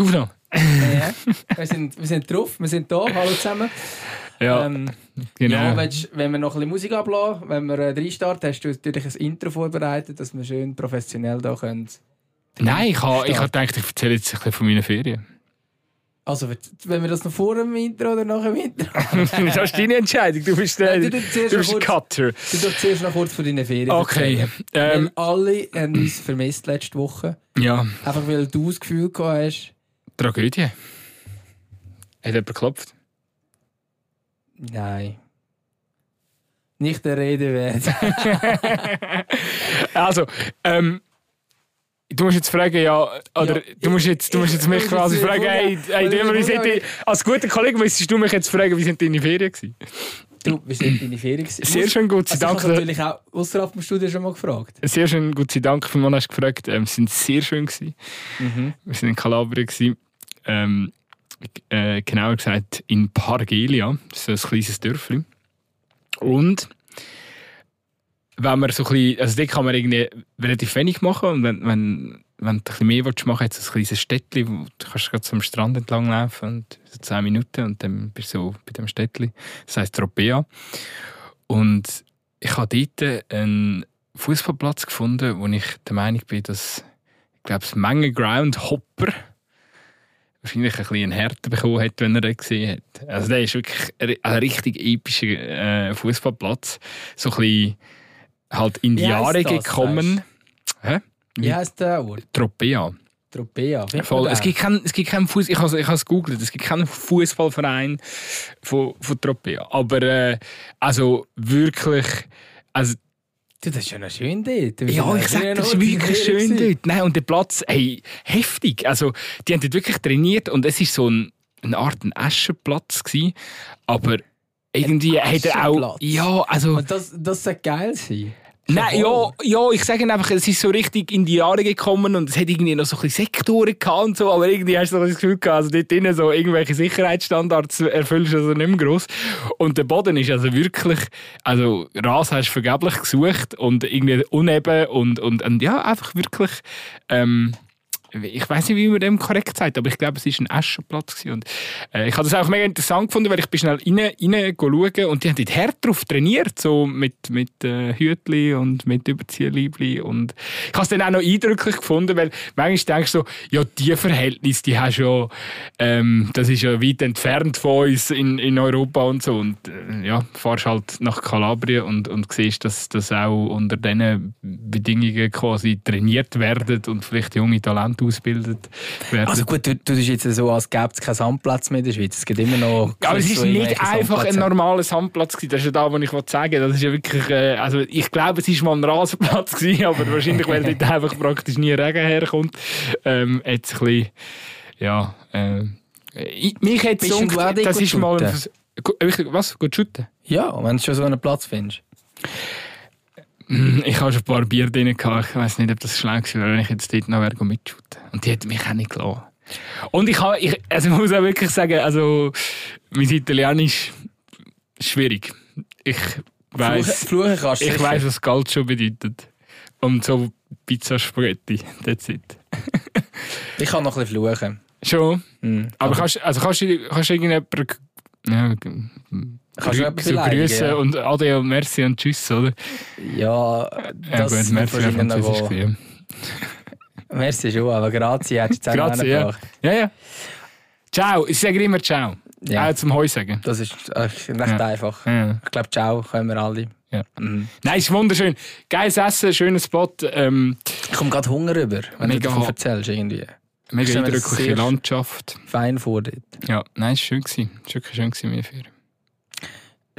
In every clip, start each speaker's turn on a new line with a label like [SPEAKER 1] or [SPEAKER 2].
[SPEAKER 1] Du noch?
[SPEAKER 2] Ja, wir, sind, wir sind drauf, wir sind da. Hallo zusammen.
[SPEAKER 1] Ja,
[SPEAKER 2] Ähm,
[SPEAKER 1] genau.
[SPEAKER 2] ja willst, wenn wir noch ein bisschen Musik ablassen, wenn wir äh, reinstarten, hast du natürlich ein Intro vorbereitet, dass wir schön professionell da können.
[SPEAKER 1] Nein, ich habe ich ha gedacht, ich erzähle jetzt ein bisschen von meinen Ferien.
[SPEAKER 2] Also, wenn wir das noch vor dem Intro oder nach dem Intro?
[SPEAKER 1] das ist deine Entscheidung. Du bist, äh, du
[SPEAKER 2] du zuerst
[SPEAKER 1] bist
[SPEAKER 2] kurz-
[SPEAKER 1] Cutter.
[SPEAKER 2] Du zuerst noch kurz von deinen Ferien
[SPEAKER 1] Okay. Ähm,
[SPEAKER 2] alle haben uns vermisst letzte Woche.
[SPEAKER 1] ja,
[SPEAKER 2] Einfach weil du das Gefühl gehabt hast,
[SPEAKER 1] Tragödie. Hat jemand geklopft?
[SPEAKER 2] nein. Nicht der Rede wert.
[SPEAKER 1] Also, ähm, du musst jetzt fragen, ja, oder
[SPEAKER 2] Ja,
[SPEAKER 1] du musst jetzt, du musst jetzt mich
[SPEAKER 2] ich-
[SPEAKER 1] quasi
[SPEAKER 2] ich-
[SPEAKER 1] fragen, hey, hey,
[SPEAKER 2] ich-
[SPEAKER 1] Dömer, wie sind die, als guter Kollege müsstest du mich jetzt fragen, wie sind deine Ferien gewesen?
[SPEAKER 2] du, wie sind deine Ferien? gewesen?
[SPEAKER 1] Sehr schön, gut
[SPEAKER 2] Also, ich
[SPEAKER 1] Dank.
[SPEAKER 2] habe natürlich auch außerhalb dem Studio schon mal gefragt.
[SPEAKER 1] Sehr schön, gut Dank, für den hast du gefragt. Ähm, sind sehr schön gewesen.
[SPEAKER 2] Mhm.
[SPEAKER 1] Wir sind in Kalabrien gewesen. Ähm, äh, genauer gesagt in Pargelia, das ist ein kleines Dörfli. Und wenn man so ein bisschen, also dort kann man irgendwie relativ wenig machen und wenn, wenn, wenn du ein mehr willst machen, es ein kleines Städtli, wo du kannst gerade zum Strand entlang laufen und so 10 Minuten und dann bist du so bei dem Städtli. Das heisst Tropea. Und ich habe dort einen Fußballplatz gefunden, wo ich der Meinung bin, dass ich glaube, das Menge Groundhopper wahrscheinlich ein bisschen Härte bekommen hat, wenn er den gesehen hat. Also der ist wirklich ein richtig epischer äh, Fußballplatz. So ein bisschen halt in die Jahre gekommen. Hä?
[SPEAKER 2] Wie heisst der Ort?
[SPEAKER 1] Tropea.
[SPEAKER 2] Tropea.
[SPEAKER 1] Voll. Es gibt keinen es gibt keinen Fuß. Ich habe ich habe es gegoogelt. Es gibt keinen Fußballverein von, von Tropea. Aber äh, also wirklich, also
[SPEAKER 2] Du, das ist ja noch schön dort.
[SPEAKER 1] Ja, ich sag,
[SPEAKER 2] ja
[SPEAKER 1] das ist wirklich schön dort. Nein, und der Platz, hey, heftig. Also, die haben dort wirklich trainiert und es war so ein, eine Art ein Aschenplatz gewesen, aber irgendwie hat er auch, ja, also,
[SPEAKER 2] Und das, das soll geil sein.
[SPEAKER 1] Nein, ja, ja, ich sage einfach, es ist so richtig in die Jahre gekommen und es hat irgendwie noch so ein bisschen Sektoren gehabt und so, aber irgendwie hast du so das Gefühl gehabt, also dort drinnen so irgendwelche Sicherheitsstandards erfüllst du also nicht mehr gross. Und der Boden ist also wirklich, also Ras hast du vergeblich gesucht und irgendwie uneben und, und, und ja, einfach wirklich, ähm, ich weiß nicht, wie man dem korrekt sagt, aber ich glaube, es war ein Aschenplatz. gewesen. Und, äh, ich habe das auch mega interessant gefunden, weil ich bin schnell rein, rein und die haben dort hart drauf trainiert, so mit, mit äh, Hütli und mit Überzieherliebli. Und ich habe es dann auch noch eindrücklich gefunden, weil manchmal denkst du so, ja, die Verhältnisse, die hast ja, ähm, das ist ja weit entfernt von uns in, in Europa und so. Und äh, ja, fahrst halt nach Kalabrien und, und siehst, dass das auch unter diesen Bedingungen quasi trainiert werden und vielleicht junge Talente ausgebildet werden.
[SPEAKER 2] Also gut, du, du tust jetzt so, als gäbe es keinen Sandplatz mehr in der Schweiz. Es gibt immer noch...
[SPEAKER 1] aber es ist nicht einfach ein normaler Sandplatz gewesen. Das ist ja da, was ich sagen. Das ist ja wirklich, äh, also ich glaube, es ist mal ein Rasenplatz gewesen, aber wahrscheinlich, weil dort einfach praktisch nie Regen herkommt, ähm, es ein bisschen, ja, äh, ich, mich hat
[SPEAKER 2] Bist
[SPEAKER 1] es das
[SPEAKER 2] gut
[SPEAKER 1] ist mal, ein was, gut shooten?
[SPEAKER 2] Ja, wenn du schon so einen Platz findest.
[SPEAKER 1] Ich habe schon ein paar Bier drin gehabt. Ich weiß nicht, ob das schlau war, wenn ich jetzt dort noch wäre mitshooten. Und die hat mich auch nicht gelassen. Und ich, habe, ich, also ich muss auch wirklich sagen, also mein Italienisch ist schwierig. Ich weiß,
[SPEAKER 2] Fluchen du
[SPEAKER 1] ich weiß, was Calcio bedeutet. Und so Pizza Spaghetti, that's it.
[SPEAKER 2] Ich kann noch ein bisschen fluchen.
[SPEAKER 1] Schon.
[SPEAKER 2] Mhm.
[SPEAKER 1] Aber kannst, also kannst du kannst du irgendjemanden ja,
[SPEAKER 2] Kannst jemanden
[SPEAKER 1] so grüßen
[SPEAKER 2] ja?
[SPEAKER 1] und und Merci und Tschüss, oder?
[SPEAKER 2] Ja,
[SPEAKER 1] Ja,
[SPEAKER 2] das
[SPEAKER 1] gut,
[SPEAKER 2] ist
[SPEAKER 1] Merci Französisch gewesen.
[SPEAKER 2] Merci schon, aber Grazie hättest du noch
[SPEAKER 1] Grazie, ja. Ja, ja. Ciao, ich sage immer Ciao.
[SPEAKER 2] Ja.
[SPEAKER 1] Auch zum Heu sagen.
[SPEAKER 2] Das ist recht
[SPEAKER 1] Ja.
[SPEAKER 2] einfach.
[SPEAKER 1] Ja.
[SPEAKER 2] Ich glaube, ciao, können wir alle.
[SPEAKER 1] Ja.
[SPEAKER 2] Mhm.
[SPEAKER 1] Nein, ist wunderschön. Geiles Essen, schöner Spot. Ähm,
[SPEAKER 2] Ich komme gerade Hunger über, wenn
[SPEAKER 1] Mega.
[SPEAKER 2] du davon erzählst. Irgendwie.
[SPEAKER 1] mega
[SPEAKER 2] mir
[SPEAKER 1] eindrückliche Landschaft.
[SPEAKER 2] Fein vor dort.
[SPEAKER 1] Ja, nein, ist schön gewesen. Ist wirklich schön meine Ferien.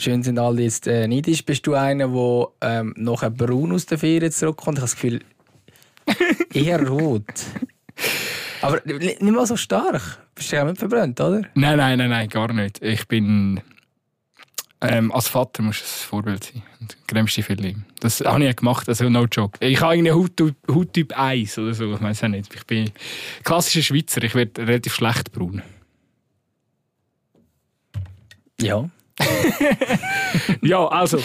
[SPEAKER 2] Schön sind alle jetzt äh, neidisch. Bist du einer, der ähm, nachher braun aus der Ferien zurückkommt? Ich habe das Gefühl, eher rot. Aber nicht mal so stark. Bist du ja nicht verbrannt, oder?
[SPEAKER 1] Nein, nein, nein, nein, gar nicht. Ich bin. Ähm, als Vater muss es ein Vorbild sein. Und cremst dich viel. Das habe ich ja gemacht, also no joke. Ich habe Hauttyp, Hauttyp 1 oder so, ich weiß auch nicht. Ich bin klassischer Schweizer, ich werde relativ schlecht braun.
[SPEAKER 2] Ja.
[SPEAKER 1] Ja, also,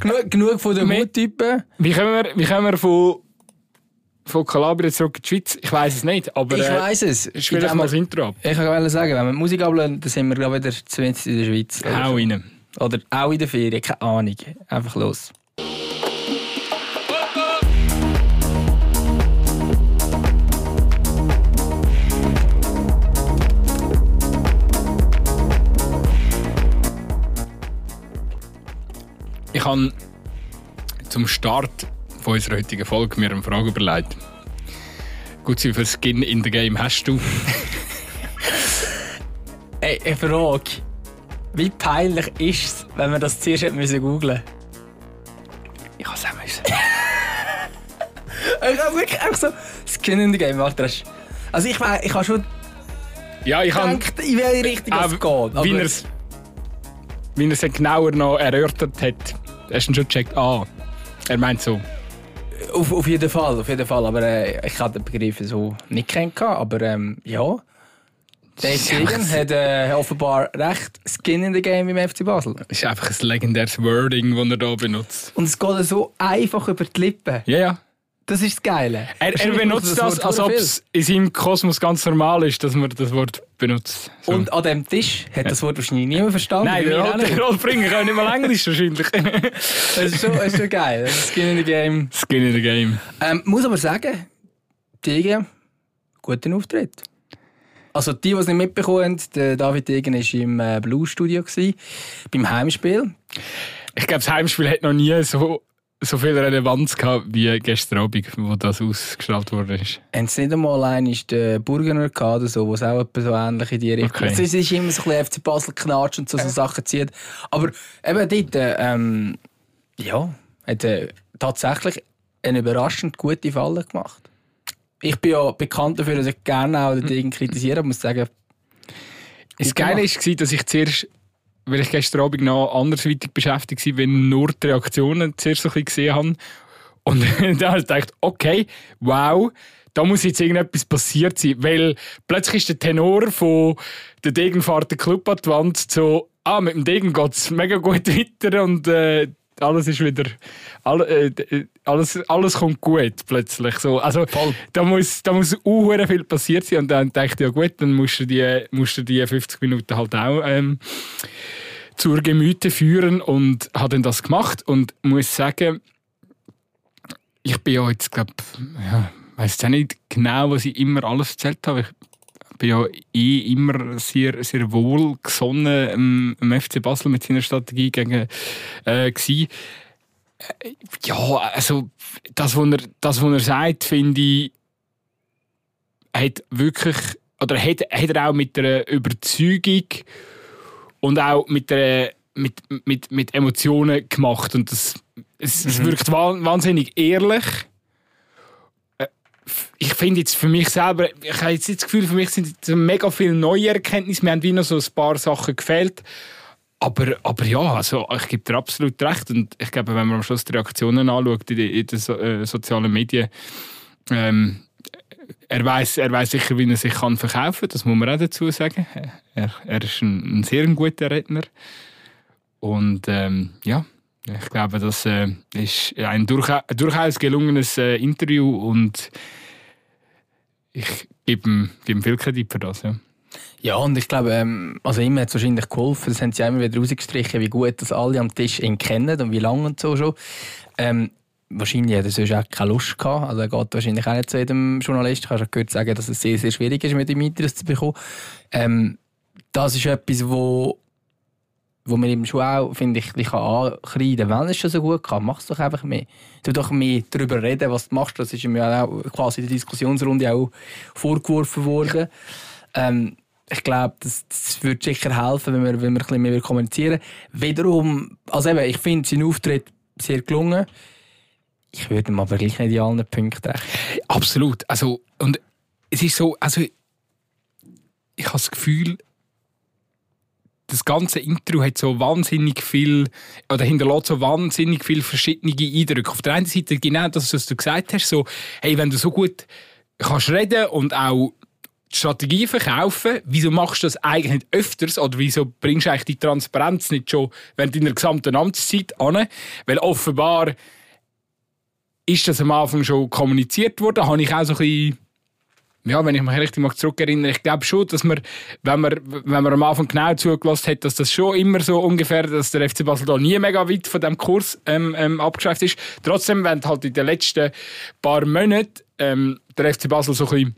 [SPEAKER 2] Genug, genug von den Hauttypen.
[SPEAKER 1] wie kommen wir, wie kommen wir von von Kalabrien zurück in die Schweiz? Ich weiß es nicht, aber
[SPEAKER 2] Ich
[SPEAKER 1] äh,
[SPEAKER 2] weiss es.
[SPEAKER 1] spiel doch mal das Intro ab.
[SPEAKER 2] Ich wollte sagen, wenn wir die Musik ablehnen, dann sind wir glaube ich wieder 20 in der Schweiz.
[SPEAKER 1] Hau rein.
[SPEAKER 2] oder auch in der Ferien, keine Ahnung. Einfach los.
[SPEAKER 1] Ich habe zum Start von unserer heutigen Folge mir eine Frage überlegt. Gut, wie viel Skin in the Game hast du?
[SPEAKER 2] Ey, eine Frage. Wie peinlich ist es, wenn man das zuerst hätte müssen googlen
[SPEAKER 1] Ich habe es auch müssen.
[SPEAKER 2] Ich habe wirklich einfach so Skin in the Game. Warte, Also ich, ich habe schon
[SPEAKER 1] Ja, ich habe...
[SPEAKER 2] gedacht, in welche Richtung es geht. aber-
[SPEAKER 1] Wie er es er genauer noch erörtert hat, hast du schon gecheckt. Ah, er meint so.
[SPEAKER 2] Auf, auf jeden Fall, auf jeden Fall. Aber äh, ich hatte den Begriff so nicht kennengelernt. Aber ähm, ja. Deegan hat äh, offenbar recht Skin in the Game im FC Basel.
[SPEAKER 1] Das ist einfach ein legendäres Wording, das er hier benutzt.
[SPEAKER 2] Und es geht so einfach über die Lippen.
[SPEAKER 1] Ja, ja.
[SPEAKER 2] Das ist das Geile.
[SPEAKER 1] Er, er benutzt das,
[SPEAKER 2] Wort
[SPEAKER 1] als ob es in seinem Kosmos ganz normal ist, dass man das Wort benutzt. So.
[SPEAKER 2] Und an dem Tisch hat das Wort wahrscheinlich niemand verstanden.
[SPEAKER 1] Nein,
[SPEAKER 2] Wir
[SPEAKER 1] der
[SPEAKER 2] nicht.
[SPEAKER 1] der Rolf Bringer kann nicht mal Englisch wahrscheinlich.
[SPEAKER 2] Das ist schon, das ist schon geil. Das Skin in the Game.
[SPEAKER 1] Skin in the Game.
[SPEAKER 2] Ähm, muss aber sagen, Degen, guten Auftritt. Also die, die es nicht mitbekommen haben, der David Degen war im äh, Blues-Studio, gewesen, beim Heimspiel.
[SPEAKER 1] Ich glaube, das Heimspiel hat noch nie so, so viel Relevanz gehabt wie gestern Abend, wo das ausgestrahlt wurde.
[SPEAKER 2] Haben sie nicht einmal einen der Burgener gehabt, oder so, was auch etwa so ähnlich in die Richtung
[SPEAKER 1] Okay.
[SPEAKER 2] also, Es ist immer so ein bisschen FC Basel knatscht und so, so Sachen zieht. Aber eben dort, äh, ähm, ja, hat äh, tatsächlich eine überraschend gute Falle gemacht. Ich bin ja bekannt dafür, dass ich gerne auch den Degen kritisiere, aber muss sagen,
[SPEAKER 1] Das Geile war, dass ich zuerst, weil ich gestern Abend noch andersweitig beschäftigt war, wenn nur die Reaktionen zuerst so ein bisschen gesehen habe. Und dann habe ich gedacht, okay, wow, da muss jetzt irgendetwas passiert sein. Weil plötzlich ist der Tenor von der Degen fährt Club an so, ah, mit dem Degen geht es mega gut weiter und äh, alles ist wieder, alle, äh, alles, alles kommt gut plötzlich. So, also,
[SPEAKER 2] Voll.
[SPEAKER 1] da muss, da muss viel passiert sein und dann ich, ja gut, dann musst du die, musst du die 50 Minuten halt auch ähm, zur Gemüte führen und habe dann das gemacht und muss sagen, ich bin ja jetzt, glaube ja, weiß auch nicht genau, was ich immer alles erzählt habe. Ich bin ja eh immer sehr, sehr wohl gesonnen ähm, FC Basel mit seiner Strategie gegen äh, gsi. Äh, Ja, also das, was er, das, was er sagt, finde ich, hat wirklich, oder hat, hat er auch mit einer Überzeugung und auch mit, der, mit, mit, mit Emotionen gemacht. Und das, es, es wirkt wa- wahnsinnig ehrlich. Ich finde jetzt für mich selber, ich habe jetzt das Gefühl, für mich sind jetzt mega viele neue Erkenntnisse. Wir haben wie noch so ein paar Sachen gefehlt. Aber, aber ja, also ich gebe dir absolut recht. Und ich glaube, wenn man am Schluss die Reaktionen anschaut in den, in den so, äh, sozialen Medien, ähm, er weiß er sicher, wie er sich kann verkaufen kann. Das muss man auch dazu sagen. Er, er ist ein, ein sehr guter Redner. Und ähm, ja, ich glaube, das äh, ist ein durcha durchaus gelungenes äh, Interview und ich gebe ihm, gebe ihm viel Kredit für das. Ja.
[SPEAKER 2] Ja, und ich glaube, ähm, also ihm hat es wahrscheinlich geholfen. Das haben sie immer wieder rausgestrichen, wie gut dass alle am Tisch ihn kennen und wie lange und so schon. Ähm, wahrscheinlich hat er sonst auch keine Lust gehabt. Also er geht wahrscheinlich auch nicht zu jedem Journalist. Du hast ja gehört sagen, dass es sehr, sehr schwierig ist, mit Interviews zu bekommen. Ähm, das ist etwas, wo wo man ihm schon auch, finde ich, ich kann ankreiden, wenn es schon so gut kann, mach es doch einfach mehr. Du doch mehr darüber reden, was du machst. Das ist ja auch quasi in der Diskussionsrunde auch vorgeworfen worden. Ähm, ich glaube, das, das würde sicher helfen, wenn wir, wenn wir ein bisschen mehr kommunizieren. Wiederum, also eben, ich finde seinen Auftritt sehr gelungen. Ich würde ihm aber gleich nicht in allen Punkten recht.
[SPEAKER 1] Absolut. Also, und es ist so, also ich habe das Gefühl, das ganze Intro hat so wahnsinnig viel, oder hinterlässt so wahnsinnig viele verschiedene Eindrücke. Auf der einen Seite genau das, was du gesagt hast, so, hey, wenn du so gut kannst reden und auch die Strategie verkaufen, wieso machst du das eigentlich nicht öfters oder wieso bringst du eigentlich die Transparenz nicht schon während deiner gesamten Amtszeit an? Weil offenbar ist das am Anfang schon kommuniziert worden? Habe ich auch so ein bisschen ja, wenn ich mich richtig zurückerinnere, ich glaube schon, dass man, wenn man, wenn man am Anfang genau zugelassen hat, dass das schon immer so ungefähr, dass der FC Basel da nie mega weit von dem Kurs ähm, ähm, abgeschafft ist. Trotzdem, wenn halt in den letzten paar Monaten ähm, der FC Basel so ein bisschen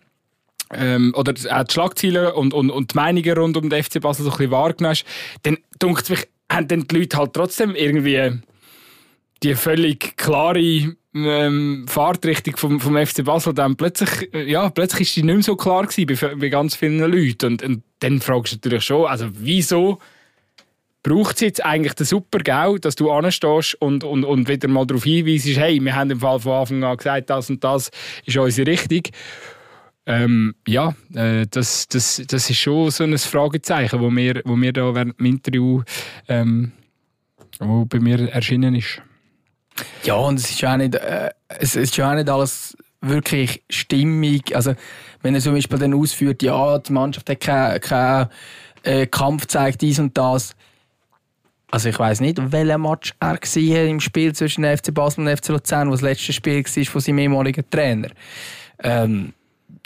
[SPEAKER 1] ähm, oder auch die Schlagzeilen und, und, und die Meinungen rund um den FC Basel so ein bisschen wahrgenommen hast, dann dunkt mich, haben dann die Leute halt trotzdem irgendwie die völlig klare ähm, Fahrtrichtung vom, vom FC Basel dann plötzlich, ja, plötzlich ist die nicht mehr so klar gewesen bei, bei ganz vielen Leuten. Und, und dann fragst du natürlich schon, also wieso braucht es jetzt eigentlich den super GAU, dass du anstehst und, und, und wieder mal darauf hinweist, hey, wir haben im Fall von Anfang an gesagt, das und das ist unsere Richtung. Ähm, ja, äh, das, das, das ist schon so ein Fragezeichen, wo mir, wo mir da während dem Interview ähm, wo bei mir erschienen ist.
[SPEAKER 2] Ja, und es ist ja auch nicht, äh, auch nicht alles wirklich stimmig. Also, wenn er zum Beispiel dann ausführt, ja, die Mannschaft hat keinen kein, äh, Kampf zeigt dies und das. Also ich weiß nicht, welcher Match er war im Spiel zwischen FC Basel und FC Luzern, was das letzte Spiel war von seinem ehemaligen Trainer. Ähm,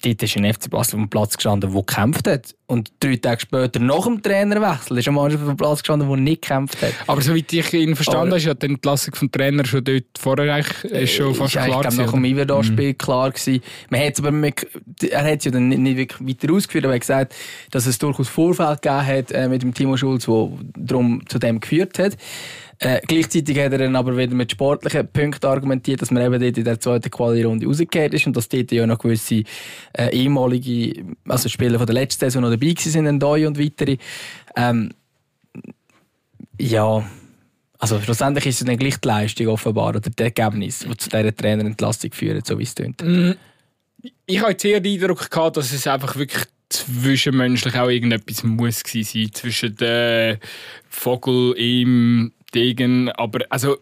[SPEAKER 2] dort ist ein FC Basel auf dem Platz gestanden, der gekämpft hat. Und drei Tage später, nach dem Trainerwechsel, ist ein Mann auf dem Platz gestanden, der nicht gekämpft hat.
[SPEAKER 1] Aber soweit ich ihn verstanden habe, ist ja die Entlassung vom Trainer schon dort vorher ist schon fast
[SPEAKER 2] ist
[SPEAKER 1] klar
[SPEAKER 2] gewesen. nach dem Iverda-Spiel mhm. klar gewesen. Man hat aber mit, er hat es ja dann nicht, nicht wirklich weiter ausgeführt, aber er hat gesagt, dass es durchaus Vorfälle gegeben hat äh, mit dem Timo Schulz, der darum zu dem geführt hat. Äh, gleichzeitig hat er dann aber wieder mit sportlichen Punkten argumentiert, dass man eben dort in der zweiten Quali-Runde rausgekehrt ist und dass dort ja noch gewisse äh, ehemalige also Spieler von der letzten Saison noch dabei sind, Ndoi und weitere. Ähm, ja, also schlussendlich ist es dann gleich die Leistung offenbar oder das Ergebnis, das zu dieser Trainerentlastung führt, so wie es klingt.
[SPEAKER 1] Mm, ich jetzt eher den Eindruck gehabt, dass es einfach wirklich zwischenmenschlich auch irgendetwas muss sein zwischen dem Vogel, ihm, Degen, aber also...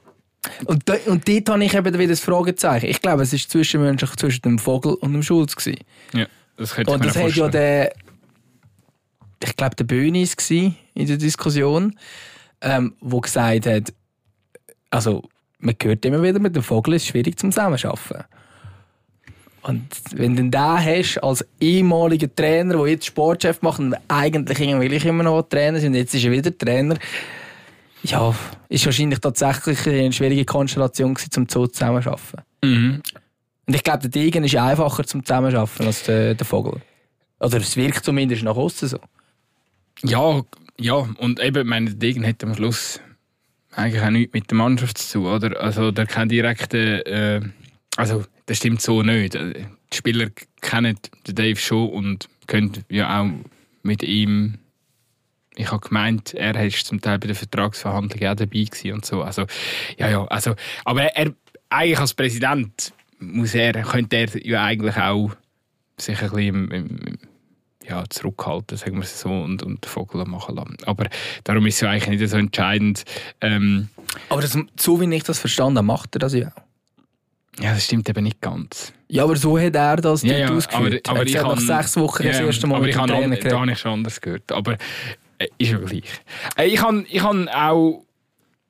[SPEAKER 2] Und, da, und dort habe ich eben wieder das Fragezeichen. Ich glaube, es war zwischenmenschlich zwischen dem Vogel und dem Schulz. Gewesen.
[SPEAKER 1] Ja, das könnte
[SPEAKER 2] Und das hat ja der... Ich glaube, der Bönis in der Diskussion, ähm, wo gesagt hat, also man hört immer wieder, mit dem Vogel ist es schwierig zum Zusammenarbeiten. Und wenn du den da hast als ehemaliger Trainer, der jetzt Sportchef macht und eigentlich irgendwie immer noch Trainer ist und jetzt ist er wieder Trainer, ja, ist wahrscheinlich tatsächlich eine schwierige Konstellation gewesen, um so zusammenzuarbeiten.
[SPEAKER 1] Mhm.
[SPEAKER 2] Und ich glaube, der Degen ist einfacher zum Zusammenarbeiten als der, der Vogel. Oder es wirkt zumindest nach außen so.
[SPEAKER 1] Ja, ja, und eben, meine, der Degen hat am Schluss eigentlich auch nichts mit der Mannschaft zu tun, oder? Also, der kein direkter, äh, also, das stimmt so nicht. Die Spieler kennen den Dave schon und können ja auch mit ihm ich habe gemeint, er war zum Teil bei den Vertragsverhandlungen auch dabei gewesen und so. Also, ja, ja, also, aber er, eigentlich als Präsident muss er, könnte er ja eigentlich auch sich ein bisschen im, im, ja, zurückhalten, sagen wir es so, und, und Vogel machen lassen. Aber darum ist es ja eigentlich nicht so entscheidend. Ähm,
[SPEAKER 2] aber das, so wie ich das verstanden habe, macht er das ja auch.
[SPEAKER 1] Ja, das stimmt eben nicht ganz.
[SPEAKER 2] Ja, aber so hat er das
[SPEAKER 1] ja, ja,
[SPEAKER 2] ausgeführt.
[SPEAKER 1] Aber, aber
[SPEAKER 2] ich
[SPEAKER 1] habe
[SPEAKER 2] nach sechs Wochen
[SPEAKER 1] ja,
[SPEAKER 2] das erste Mal
[SPEAKER 1] aber ich habe, da habe ich schon anders gehört. Aber äh, ist ja gleich. Äh, ich habe ich hab auch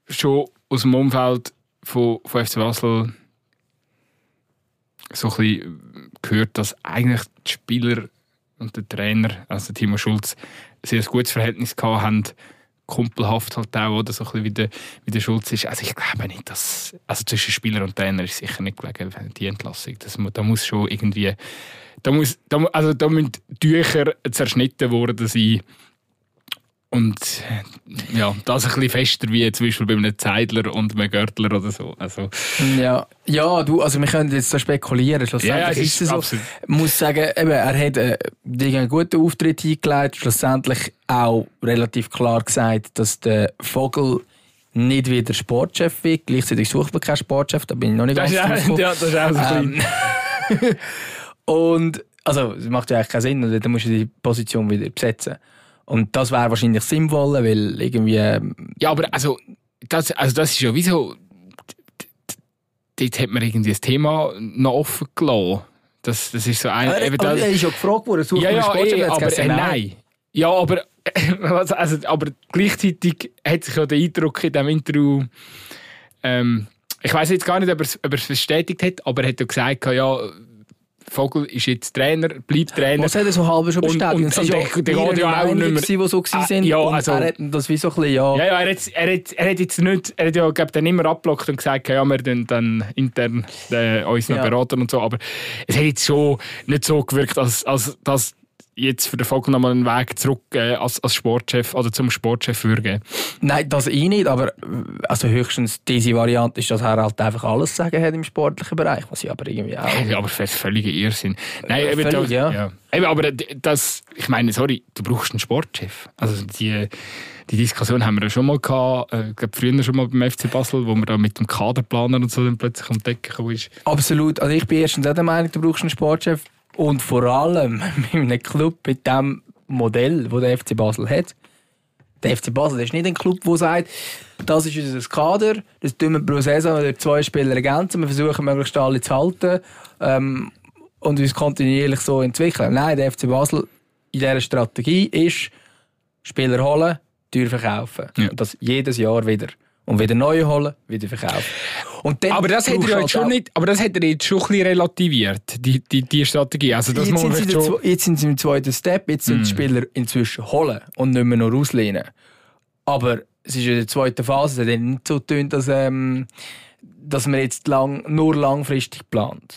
[SPEAKER 1] schon aus dem Umfeld von, von FC Basel so ein gehört, dass eigentlich die Spieler und der Trainer, also Timo Schulz, ein sehr gutes Verhältnis gehabt haben. Kumpelhaft halt auch, oder so ein wie der, wie der Schulz ist. Also ich glaube nicht, dass... Also zwischen Spieler und Trainer ist sicher nicht gelegen, die Entlassung. Das, da muss schon irgendwie... Da, muss, da, also da müssen Tücher zerschnitten worden sein und ja, das ein bisschen fester wie zum Beispiel bei einem Zeidler und einem Görtler oder so. Also,
[SPEAKER 2] ja. ja, du, also wir können jetzt so spekulieren. Schlussendlich ja, ja, ist es so. Ich muss sagen, eben, er hat äh, einen guten Auftritt hingelegt. Schlussendlich auch relativ klar gesagt, dass der Vogel nicht wieder Sportchef wird. Gleichzeitig sucht man keinen Sportchef, da bin ich noch nicht
[SPEAKER 1] das ganz sicher. Ja, das ist auch so ähm,
[SPEAKER 2] Und also, das macht ja eigentlich keinen Sinn, dann musst du die Position wieder besetzen. Und das wäre wahrscheinlich sinnvoll, weil irgendwie. Ähm,
[SPEAKER 1] ja, aber also das, also das ist ja wie so. Dort hat man irgendwie das Thema noch offen gelassen. Das, das ist so ein.
[SPEAKER 2] Aber, eben aber er ist ja gefragt worden, sucht
[SPEAKER 1] ja, ja, ey, aber äh, nein. Ja, aber, also, aber gleichzeitig hat sich ja der Eindruck in diesem Interview ähm, ich weiß jetzt gar nicht, ob er es bestätigt hat, aber er hat ja gesagt, ja, Vogel ist jetzt Trainer, bleibt Trainer.
[SPEAKER 2] Was hat er so halb schon
[SPEAKER 1] Und-
[SPEAKER 2] bestätigt?
[SPEAKER 1] und-
[SPEAKER 2] Es
[SPEAKER 1] und
[SPEAKER 2] ist
[SPEAKER 1] der- geht ja auch nicht mehr-
[SPEAKER 2] die so gewesen
[SPEAKER 1] Ah,
[SPEAKER 2] sind.
[SPEAKER 1] ja,
[SPEAKER 2] und
[SPEAKER 1] also-
[SPEAKER 2] er hat das wie so ein bisschen, ja...
[SPEAKER 1] Ja, ja, er hat, er hat, er hat jetzt nicht, er hat ja, glaub, dann immer abblockt und gesagt, ja, wir dann, dann intern äh, uns noch
[SPEAKER 2] Ja.
[SPEAKER 1] beraten und so, aber es hat jetzt schon nicht so gewirkt, als, als dass jetzt für den Vogel nochmal einen Weg zurück äh, als, als Sportchef oder zum Sportchef würde geben.
[SPEAKER 2] Nein, das ich nicht, aber äh, also höchstens diese Variante ist, dass er halt einfach alles sagen hat im sportlichen Bereich, was ich aber irgendwie auch...
[SPEAKER 1] Ja, aber das völliger Irrsinn. Nein,
[SPEAKER 2] Ja,
[SPEAKER 1] eben,
[SPEAKER 2] völlig,
[SPEAKER 1] das,
[SPEAKER 2] ja.
[SPEAKER 1] Eben, aber das, ich meine, sorry, du brauchst einen Sportchef. Also die, die Diskussion haben wir ja schon mal gehabt, äh, ich glaube früher schon mal beim FC Basel, wo man da mit dem Kaderplaner und so dann plötzlich um die ist.
[SPEAKER 2] Absolut. Also ich bin erstens auch der Meinung, du brauchst einen Sportchef. Und vor allem mit einem Club mit dem Modell, das der FC Basel hat. Der FC Basel ist nicht ein Club, der sagt, das ist unser Kader, das tun wir pro Saison oder zwei Spieler ergänzen, wir versuchen möglichst alle zu halten ähm, und uns kontinuierlich so entwickeln. Nein, der FC Basel in dieser Strategie ist, Spieler holen, teuer verkaufen.
[SPEAKER 1] Ja.
[SPEAKER 2] Und das jedes Jahr wieder. Und wieder neue holen, wieder verkaufen.
[SPEAKER 1] Aber das hat er
[SPEAKER 2] halt
[SPEAKER 1] jetzt schon nicht, aber das hat er jetzt schon ein bisschen relativiert, die, die, die Strategie. Also das
[SPEAKER 2] jetzt, sind sie
[SPEAKER 1] schon...
[SPEAKER 2] jetzt sind sie im zweiten Step, jetzt sind die Spieler inzwischen holen und nicht mehr nur auslehnen. Aber es ist in der zweiten Phase, es hat nicht so getönt, dass, ähm, dass man jetzt lang, nur langfristig plant.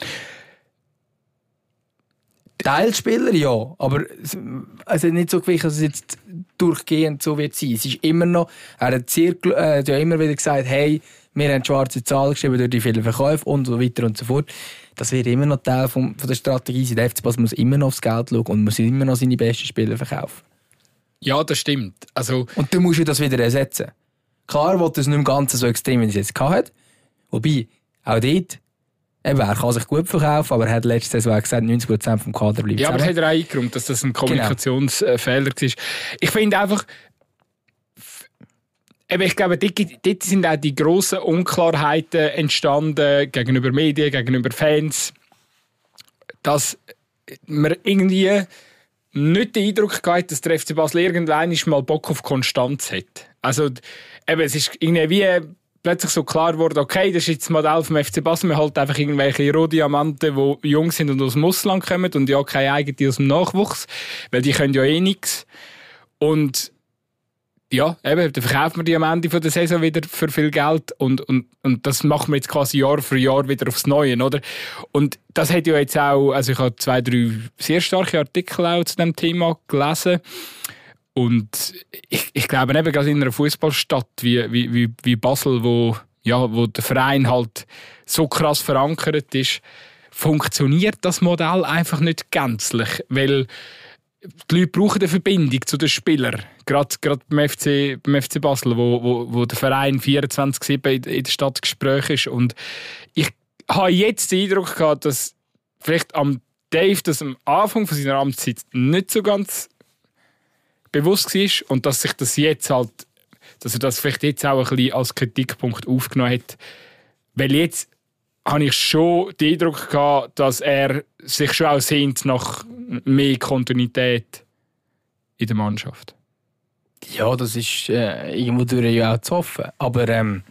[SPEAKER 2] Teilspieler ja, aber es, es hat nicht so gewichtet, dass es jetzt durchgehend so wird sein. Es ist immer noch, er hat, sehr, äh, hat ja immer wieder gesagt, hey, wir haben schwarze Zahlen geschrieben durch die vielen Verkäufe und so weiter und so fort. Das wird immer noch Teil vom, von der Strategie sein. Der FC Basel muss immer noch aufs Geld schauen und muss immer noch seine besten Spieler verkaufen.
[SPEAKER 1] Ja, das stimmt. Also,
[SPEAKER 2] Und du musst ja das wieder ersetzen. Klar will es nicht im Ganzen so extrem, wie es jetzt hat. Wobei, auch dort, eben, er kann sich gut verkaufen, aber er hat letzte Saison gesagt, 90% vom Kader bleibt
[SPEAKER 1] ja, aber
[SPEAKER 2] zusammen.
[SPEAKER 1] hat er auch eingeräumt, dass das ein Kommunikationsfehler war. Ich finde einfach, eben, ich glaube, dort sind auch die grossen Unklarheiten entstanden gegenüber Medien, gegenüber Fans, dass man irgendwie nicht den Eindruck gehabt, dass der FC Basel irgendwann mal Bock auf Konstanz hat. Also, eben, es ist irgendwie wie plötzlich so klar geworden, okay, das ist jetzt das Modell vom FC Basel, wir halten einfach irgendwelche Rohdiamanten, die jung sind und aus dem Ausland kommen und ja keine eigene aus dem Nachwuchs, weil die können ja eh nichts. Und ja, eben, dann verkaufen wir die am Ende der Saison wieder für viel Geld und, und, und das machen wir jetzt quasi Jahr für Jahr wieder aufs Neue, oder? Und das hat ja jetzt auch, also ich habe zwei, drei sehr starke Artikel auch zu dem Thema gelesen und ich, ich glaube eben gerade in einer Fußballstadt wie, wie, wie, wie Basel, wo, ja, wo der Verein halt so krass verankert ist, funktioniert das Modell einfach nicht gänzlich, weil die Leute brauchen eine Verbindung zu den Spielern. Gerade, gerade beim, FC, beim FC Basel, wo, wo, wo der Verein 24-7 in, in der Stadt Gespräch ist. Und ich habe jetzt den Eindruck gehabt, dass vielleicht am Dave das am Anfang von seiner Amtszeit nicht so ganz bewusst war und dass sich das jetzt halt, dass er das vielleicht jetzt auch ein bisschen als Kritikpunkt aufgenommen hat. Weil jetzt habe ich schon den Eindruck gehabt, dass er sich schon auch sehnt nach mehr Kontinuität in der Mannschaft.
[SPEAKER 2] Ja, das ist äh, irgendwo durch ja auch zu hoffen. Aber ähm,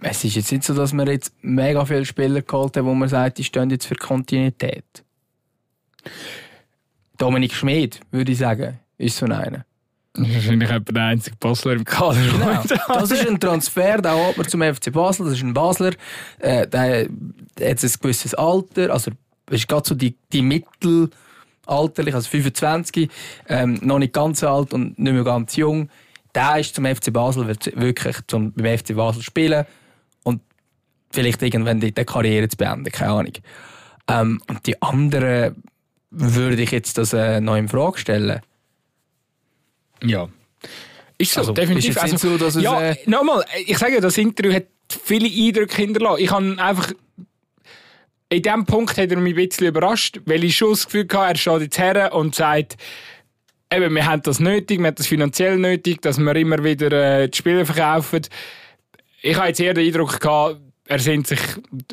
[SPEAKER 2] es ist jetzt nicht so, dass wir jetzt mega viele Spieler geholt haben, wo man sagt, die stehen jetzt für Kontinuität. Dominik Schmid, würde ich sagen, ist so einer.
[SPEAKER 1] Wahrscheinlich etwa der einzige Basler im Kader.
[SPEAKER 2] Genau. Das ist ein Transfer, den holt man zum FC Basel. Das ist ein Basler. Äh, der, der hat ein gewisses Alter. Also, es ist gerade so die, die mittelalterlich, also 25, ähm, noch nicht ganz alt und nicht mehr ganz jung. Der ist zum FC Basel wird wirklich zum, beim FC Basel spielen und vielleicht irgendwann die, die Karriere zu beenden, keine Ahnung. Ähm, und die anderen würde ich jetzt das äh, noch in Frage stellen.
[SPEAKER 1] Ja. Ist so,
[SPEAKER 2] Also,
[SPEAKER 1] definitiv.
[SPEAKER 2] ist nicht so, dass es,
[SPEAKER 1] ja,
[SPEAKER 2] äh,
[SPEAKER 1] nochmal, ich sage ja, das Interview hat viele Eindrücke hinterlassen. Ich habe einfach. In diesem Punkt hat er mich ein bisschen überrascht, weil ich schon das Gefühl hatte, er steht jetzt her und sagt, eben, wir haben das nötig, wir haben das finanziell nötig, dass wir immer wieder äh, die Spieler verkaufen. Ich habe jetzt eher den Eindruck gehabt, er sehnt sich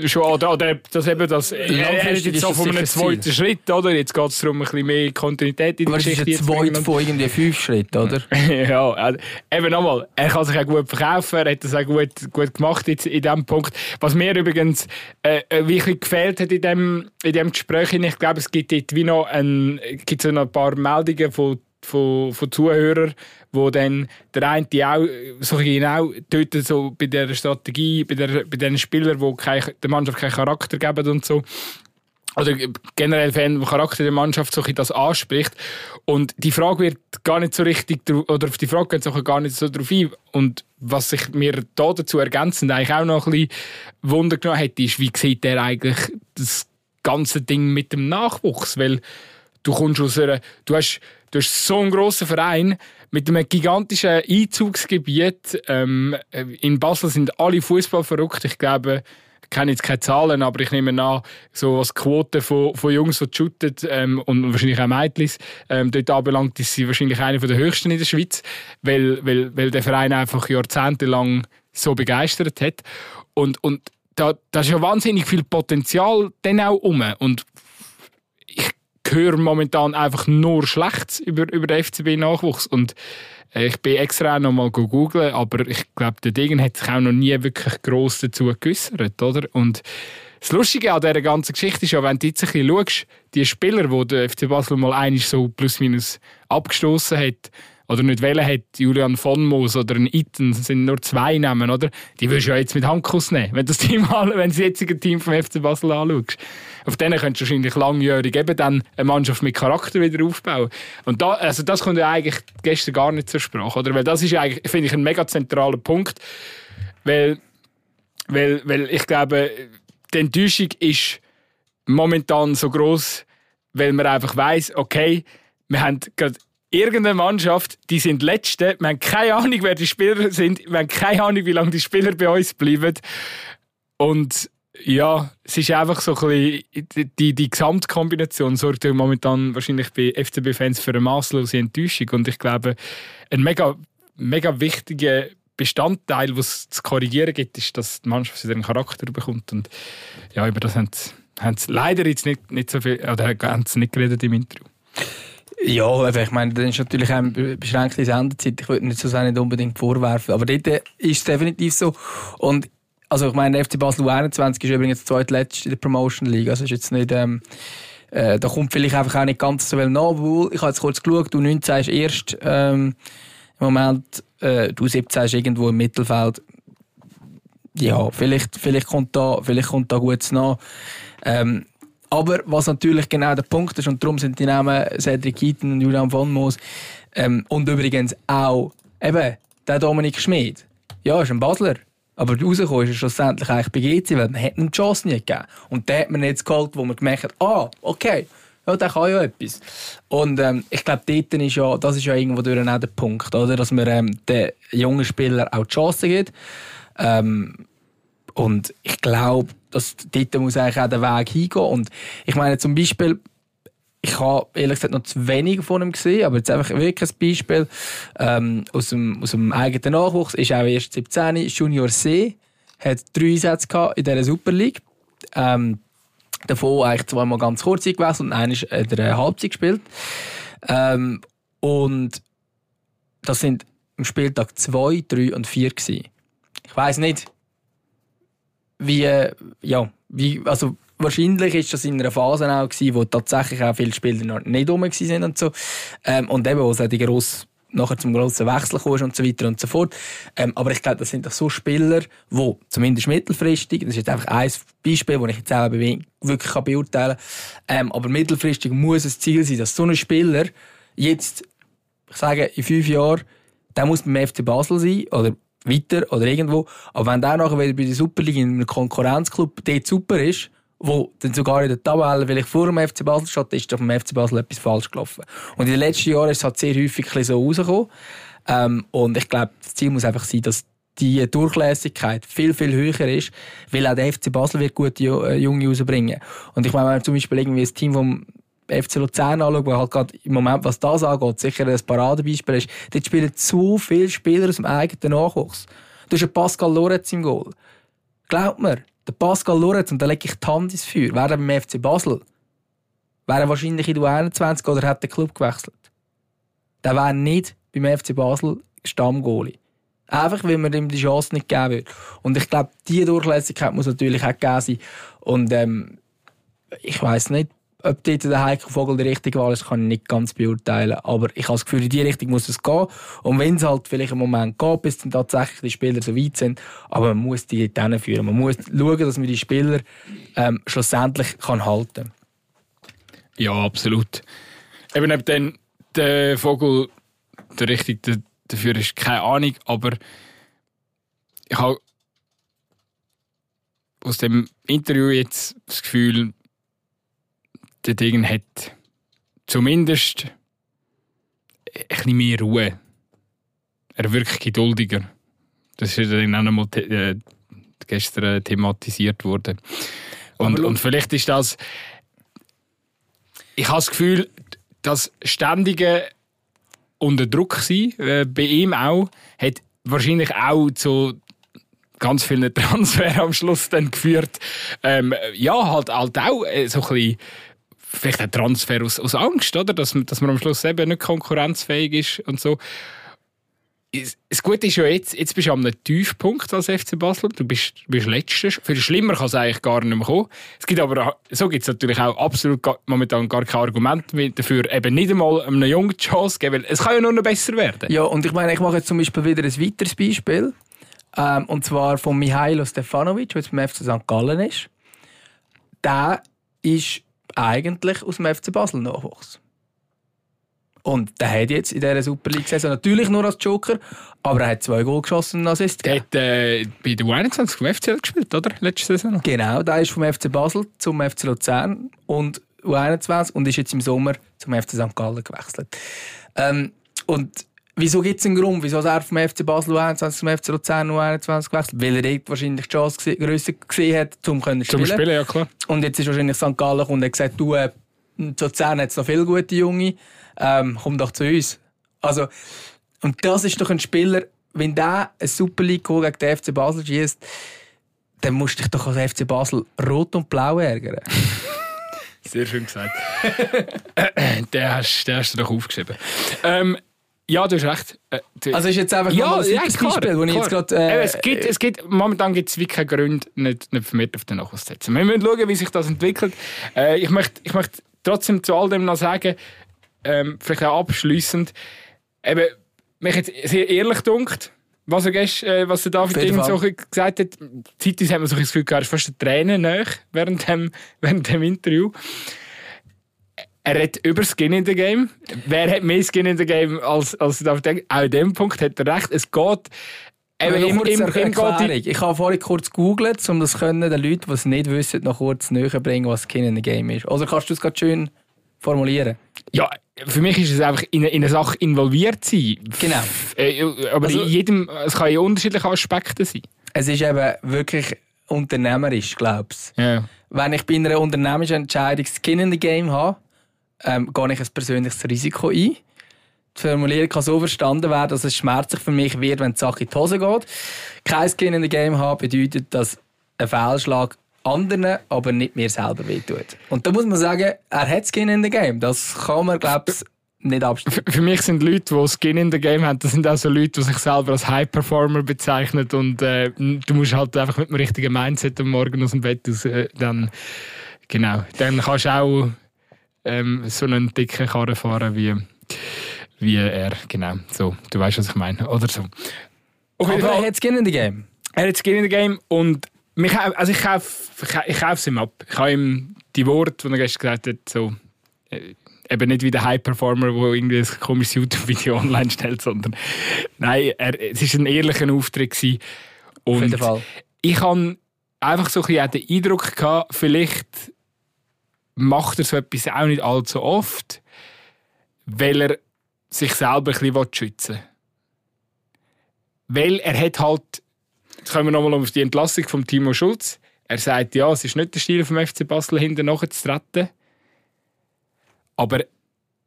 [SPEAKER 1] schon, oder, oder das eben das, er, ist jetzt so von einem zweiten Schritt, oder? Jetzt geht es darum, ein bisschen mehr Kontinuität
[SPEAKER 2] in der Geschichte Aber es ist ein zweit von irgendwie fünf Schritten, oder?
[SPEAKER 1] ja, also, eben nochmal, er kann sich auch gut verkaufen, er hat das auch gut, gut gemacht jetzt in diesem Punkt. Was mir übrigens äh, äh wirklich gefehlt hat in dem, in dem Gespräch, ich glaube, es gibt dort wie noch ein, gibt so noch ein paar Meldungen von von, von Zuhörern, wo dann der eine auch so genau dort so bei der Strategie, bei, der, bei den Spielern, die kein, der Mannschaft keinen Charakter geben und so, oder generell Fan, der Charakter der Mannschaft so das anspricht. Und die Frage wird gar nicht so richtig, oder auf die Frage geht es gar nicht so drauf ein. Und was sich mir da dazu ergänzend eigentlich auch noch ein bisschen Wunder genommen hat, ist, wie sieht der eigentlich das ganze Ding mit dem Nachwuchs? Weil du kommst aus einer, du hast Du hast so einen grossen Verein mit einem gigantischen Einzugsgebiet. Ähm, in Basel sind alle Fußball verrückt. Ich glaube, ich kenne jetzt keine Zahlen, aber ich nehme an, so was Quote von, von Jungs, die shooten ähm, und wahrscheinlich auch Mädchen ähm, dort anbelangt, ist sie wahrscheinlich eine der höchsten in der Schweiz, weil, weil, weil der Verein einfach jahrzehntelang so begeistert hat. Und, und da, da ist ja wahnsinnig viel Potenzial dann auch um. Und höre momentan einfach nur Schlechtes über, über den FCB-Nachwuchs. Und äh, ich bin extra noch mal googeln, aber ich glaube, der Degen hat sich auch noch nie wirklich gross dazu geäußert, oder? Und das Lustige an dieser ganzen Geschichte ist ja, wenn du jetzt ein bisschen schaust, die Spieler, die der FC Basel mal einig so plus minus abgestoßen hat, oder nicht wählen hat, Julian von Moos oder ein Itten, sind nur zwei Namen, oder? Die würdest du ja jetzt mit Handkuss nehmen, wenn, das Team, wenn das jetzige Team vom FC Basel anschaust. Auf denen könntest du wahrscheinlich langjährig eben dann eine Mannschaft mit Charakter wieder aufbauen. Und da, also das kommt ja eigentlich gestern gar nicht zur Sprache, oder? Weil das ist eigentlich, finde ich, ein mega zentraler Punkt, weil, weil, weil ich glaube, die Enttäuschung ist momentan so groß, weil man einfach weiß, okay, wir haben gerade irgendeine Mannschaft, die sind Letzte. Wir haben keine Ahnung, wer die Spieler sind. Wir haben keine Ahnung, wie lange die Spieler bei uns bleiben. Und ja, es ist einfach so ein bisschen, die, die Gesamtkombination sorgt momentan wahrscheinlich bei FCB-Fans für eine masslose Enttäuschung. Und ich glaube, ein mega, mega wichtiger Bestandteil, was zu korrigieren gibt, ist, dass die Mannschaft wieder einen Charakter bekommt. Und ja, über das haben sie, haben sie leider jetzt nicht, nicht so viel, oder haben sie nicht geredet im Interview.
[SPEAKER 2] Ja, ich meine, dann ist natürlich eine beschränkte Sendezeit. Ich würde nicht so nicht unbedingt vorwerfen. Aber dort ist es definitiv so. Und also ich meine, FC Basel U21 ist übrigens der zweitletzte in der Promotion League. Also ist jetzt nicht, ähm, äh, da kommt vielleicht einfach auch nicht ganz so viel nach. Obwohl, ich habe jetzt kurz geschaut, du 19 ist erst ähm, im Moment, äh, du 17 ist irgendwo im Mittelfeld. Ja, vielleicht, vielleicht kommt da, vielleicht kommt da gut nach. Ähm, aber was natürlich genau der Punkt ist, und darum sind die Namen Cedric Keaton und Julian von Moos ähm, und übrigens auch eben der Dominik Schmid. Ja, ist ein Basler. Aber rausgekommen ist er schlussendlich eigentlich bei weil man hat ihm die Chance nicht gegeben. Und den hat man jetzt geholt, wo man gemerkt hat, ah, okay, ja, der kann ja etwas. Und ähm, ich glaube, dort ist ja, das ist ja irgendwo durch auch der Punkt, oder? dass man ähm, den jungen Spielern auch die Chance gibt. Ähm, und ich glaube, dass dort muss eigentlich auch der Weg hingehen. Und ich meine zum Beispiel, ich habe ehrlich gesagt noch zu wenig von ihm gesehen, aber jetzt einfach wirklich ein Beispiel ähm, aus, dem, aus dem eigenen Nachwuchs. Ist auch erst 17, Junior C, hat drei Einsätze in dieser Super League. Ähm, davon eigentlich zweimal ganz kurz eingewechselt und einer hat eine Halbzeit gespielt. Ähm, und das sind am Spieltag 2, 3 und 4 gewesen. Ich weiß nicht, wie, ja, wie, also wahrscheinlich ist das in einer Phase auch gewesen, wo tatsächlich auch viele Spieler noch nicht rum waren und so. Ähm, und eben, wo es die grosse, nachher zum grossen Wechsel kam und so weiter und so fort. Ähm, aber ich glaube, das sind doch so Spieler, die zumindest mittelfristig, das ist jetzt einfach ein Beispiel, das ich jetzt auch wirklich beurteilen kann, ähm, aber mittelfristig muss es Ziel sein, dass so ein Spieler jetzt, ich sage, in fünf Jahren, der muss beim FC Basel sein, oder weiter oder irgendwo. Aber wenn der nachher wieder bei der Superliga in einem Konkurrenzclub dort super ist, wo dann sogar in der Tabelle vielleicht vor dem FC Basel steht, ist doch beim FC Basel etwas falsch gelaufen. Und in den letzten Jahren ist es halt sehr häufig so rausgekommen. Ähm, und ich glaube, das Ziel muss einfach sein, dass die Durchlässigkeit viel, viel höher ist, weil auch der FC Basel wird gute äh, Junge rausbringen. Und ich meine, wenn man zum Beispiel irgendwie das Team vom FC Luzern anschaut, wo halt gerade im Moment, was das angeht, sicher ein Paradebeispiel ist, dort spielen zu viele Spieler aus dem eigenen Nachwuchs. Du hast einen Pascal Lorenz im Goal. Glaubt mir, der Pascal Lorenz, und da lege ich die Hand ins Feuer, wäre er beim FC Basel, wäre er wahrscheinlich in der 21 oder hat den Club gewechselt. Der wäre nicht beim FC Basel Stammgoalie. Einfach, weil man ihm die Chance nicht geben will. Und ich glaube, diese Durchlässigkeit muss natürlich auch gegeben sein. Und ähm, ich weiß nicht, ob dort der Heiko Vogel die richtige Wahl ist, kann ich nicht ganz beurteilen. Aber ich habe das Gefühl, in die Richtung muss es gehen. Und wenn es halt vielleicht einen Moment geht, bis dann tatsächlich die Spieler so weit sind, aber man muss die dort führen. Man muss schauen, dass man die Spieler ähm, schlussendlich kann halten.
[SPEAKER 1] Ja, absolut. Eben dann der Vogel der richtige dafür ist, keine Ahnung, aber ich habe aus dem Interview jetzt das Gefühl, der Ding hat zumindest ein bisschen mehr Ruhe. Er wirkt geduldiger. Das ist dann auch nochmal äh, gestern thematisiert worden. Und, und vielleicht ist das. Ich habe das Gefühl, das ständige unter Druck sein, äh, bei ihm auch, hat wahrscheinlich auch zu ganz vielen Transfer am Schluss dann geführt. Ähm, ja, halt, halt auch äh, so ein bisschen vielleicht ein Transfer aus, aus Angst, oder? Dass, dass man am Schluss eben nicht konkurrenzfähig ist und so. Das Gute ist ja jetzt, jetzt bist du am Tiefpunkt als FC Basel. Du bist, bist Letzter. Viel schlimmer kann es eigentlich gar nicht mehr kommen. Es gibt aber, so gibt es natürlich auch absolut gar, momentan gar kein Argument dafür, eben nicht einmal einem Jungen die Chance geben, weil es kann ja nur noch besser werden.
[SPEAKER 2] Ja, und ich meine, ich mache jetzt zum Beispiel wieder ein weiteres Beispiel. Ähm, und zwar von Mihailo Stefanovic, der jetzt beim FC St. Gallen ist. Der ist eigentlich aus dem FC Basel Nachwuchs. Und der hat jetzt in dieser Super League-Saison natürlich nur als Joker, aber er hat zwei Goal geschossen und Assist
[SPEAKER 1] gegeben. Er hat äh, bei der U21 vom FCL gespielt, oder? Letzte Saison.
[SPEAKER 2] Genau, der ist vom FC Basel zum FC Luzern und U21 und ist jetzt im Sommer zum FC St. Gallen gewechselt. Ähm, und wieso gibt es einen Grund, wieso er vom FC Basel U21 zum FC Luzern U21 gewechselt? Weil er dort wahrscheinlich die Chance grösser gesehen hat, um zu spielen.
[SPEAKER 1] Zum Spielen, ja klar.
[SPEAKER 2] Und jetzt ist wahrscheinlich St. Gallen und hat gesagt, du, äh, Luzern hat noch viele gute Junge ähm, komm doch zu uns. Also, und das ist doch ein Spieler, wenn der eine Super League gegen den FC Basel schießt, dann musst du dich doch als FC Basel rot und blau ärgern.
[SPEAKER 1] Sehr schön gesagt. den, hast, den hast du doch aufgeschrieben. Ähm, ja, du hast recht.
[SPEAKER 2] Äh, also ist jetzt einfach ja, mal ein ja, Beispiel, wo ich jetzt grad,
[SPEAKER 1] äh, es gibt, es gibt, momentan gibt es wirklich keinen Grund, nicht, nicht vermehrt auf den Nachwuchs zu setzen. Wir müssen schauen, wie sich das entwickelt. Äh, ich, möchte, ich möchte trotzdem zu all dem noch sagen, ähm, vielleicht auch abschliessend, eben, mich jetzt sehr ehrlich dunkt, was er, gest, äh, was der David irgend so gesagt hat. Zeitweise hat man so das Gefühl er ist fast eine Träne nach während dem, während dem Interview. Er redet über Skin in the Game. Wer hat mehr Skin in the Game als, als David Engel? Auch in dem Punkt hat er recht. Es geht
[SPEAKER 2] Eben, im, im, im ich habe vorhin kurz gegoogelt, um das können, den Leuten, die es nicht wissen, noch kurz näher bringen, was Skin in the Game ist. Oder kannst du es gerade schön formulieren?
[SPEAKER 1] Ja, für mich ist es einfach in eine, in eine Sache involviert sein.
[SPEAKER 2] Genau.
[SPEAKER 1] Äh, aber also, in jedem, es kann ja unterschiedliche Aspekte sein.
[SPEAKER 2] Es ist eben wirklich unternehmerisch, glaubst
[SPEAKER 1] du. Ja.
[SPEAKER 2] Wenn ich bei einer unternehmerischen Entscheidung Skin in the Game habe, ähm, gehe ich ein persönliches Risiko ein. Die Formulierung kann so verstanden werden, dass es schmerzlich für mich wird, wenn die Sache in die Hose geht. Kein Skin in the Game haben bedeutet, dass ein Fehlschlag anderen, aber nicht mir selber wehtut. Und da muss man sagen, er hat Skin in the Game. Das kann man, glaube ich, nicht abstellen.
[SPEAKER 1] Für mich sind Leute, die Skin in the Game haben, das sind auch so Leute, die sich selber als High Performer bezeichnen und äh, du musst halt einfach mit dem richtigen Mindset am Morgen aus dem Bett aus, äh, dann genau, dann kannst du auch ähm, so einen dicken Karren fahren wie, wie er, genau, so, du weißt, was ich meine, oder so.
[SPEAKER 2] Auf Aber er hat Skin in the Game.
[SPEAKER 1] Er hat Skin in the Game und mich, also ich kaufe ich es ihm ab. Ich habe ihm die Worte, die er gestern gesagt hat, so, äh, eben nicht wie der High-Performer, der irgendwie ein komisches YouTube-Video online stellt, sondern nein, er, es war ein ehrlicher Auftritt. Gewesen. Und
[SPEAKER 2] Auf jeden Fall.
[SPEAKER 1] ich habe einfach so ein bisschen den Eindruck gehabt, vielleicht macht er so etwas auch nicht allzu oft, weil er sich selber ein bisschen schützen will. Weil er hat halt Jetzt kommen wir nochmal auf die Entlassung von Timo Schulz. Er sagt, ja, es ist nicht der Stil vom FC Basel, hinten nachzutreten. Aber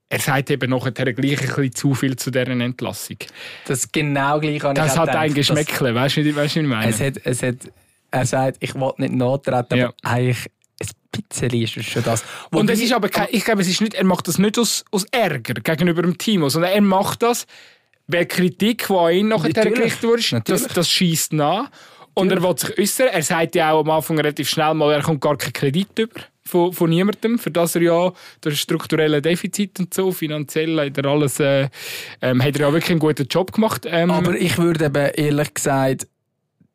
[SPEAKER 1] er sagt eben nachher gleich ein bisschen zu viel zu dieser Entlassung.
[SPEAKER 2] Das genau gleich
[SPEAKER 1] Das hat ein Geschmäckle, weißt du, was ich meine?
[SPEAKER 2] Es hat, es hat er sagt, ich will nicht nachtreten,
[SPEAKER 1] Ja.
[SPEAKER 2] aber eigentlich ein bisschen ist es schon das.
[SPEAKER 1] Und es ist aber kein, ich glaube, es ist nicht, er macht das nicht aus, aus Ärger gegenüber dem Team, sondern er macht das, weil Kritik, die an ihn nachher gerichtet wurde, das, das schießt nach. Und er will sich äußern. Er sagt ja auch am Anfang relativ schnell mal, er kommt gar keinen Kredit über von, von niemandem, für das er ja durch strukturelle Defizit und so, finanziell hat er alles, äh, ähm, hat er ja wirklich einen guten Job gemacht. Ähm,
[SPEAKER 2] Aber ich würde eben ehrlich gesagt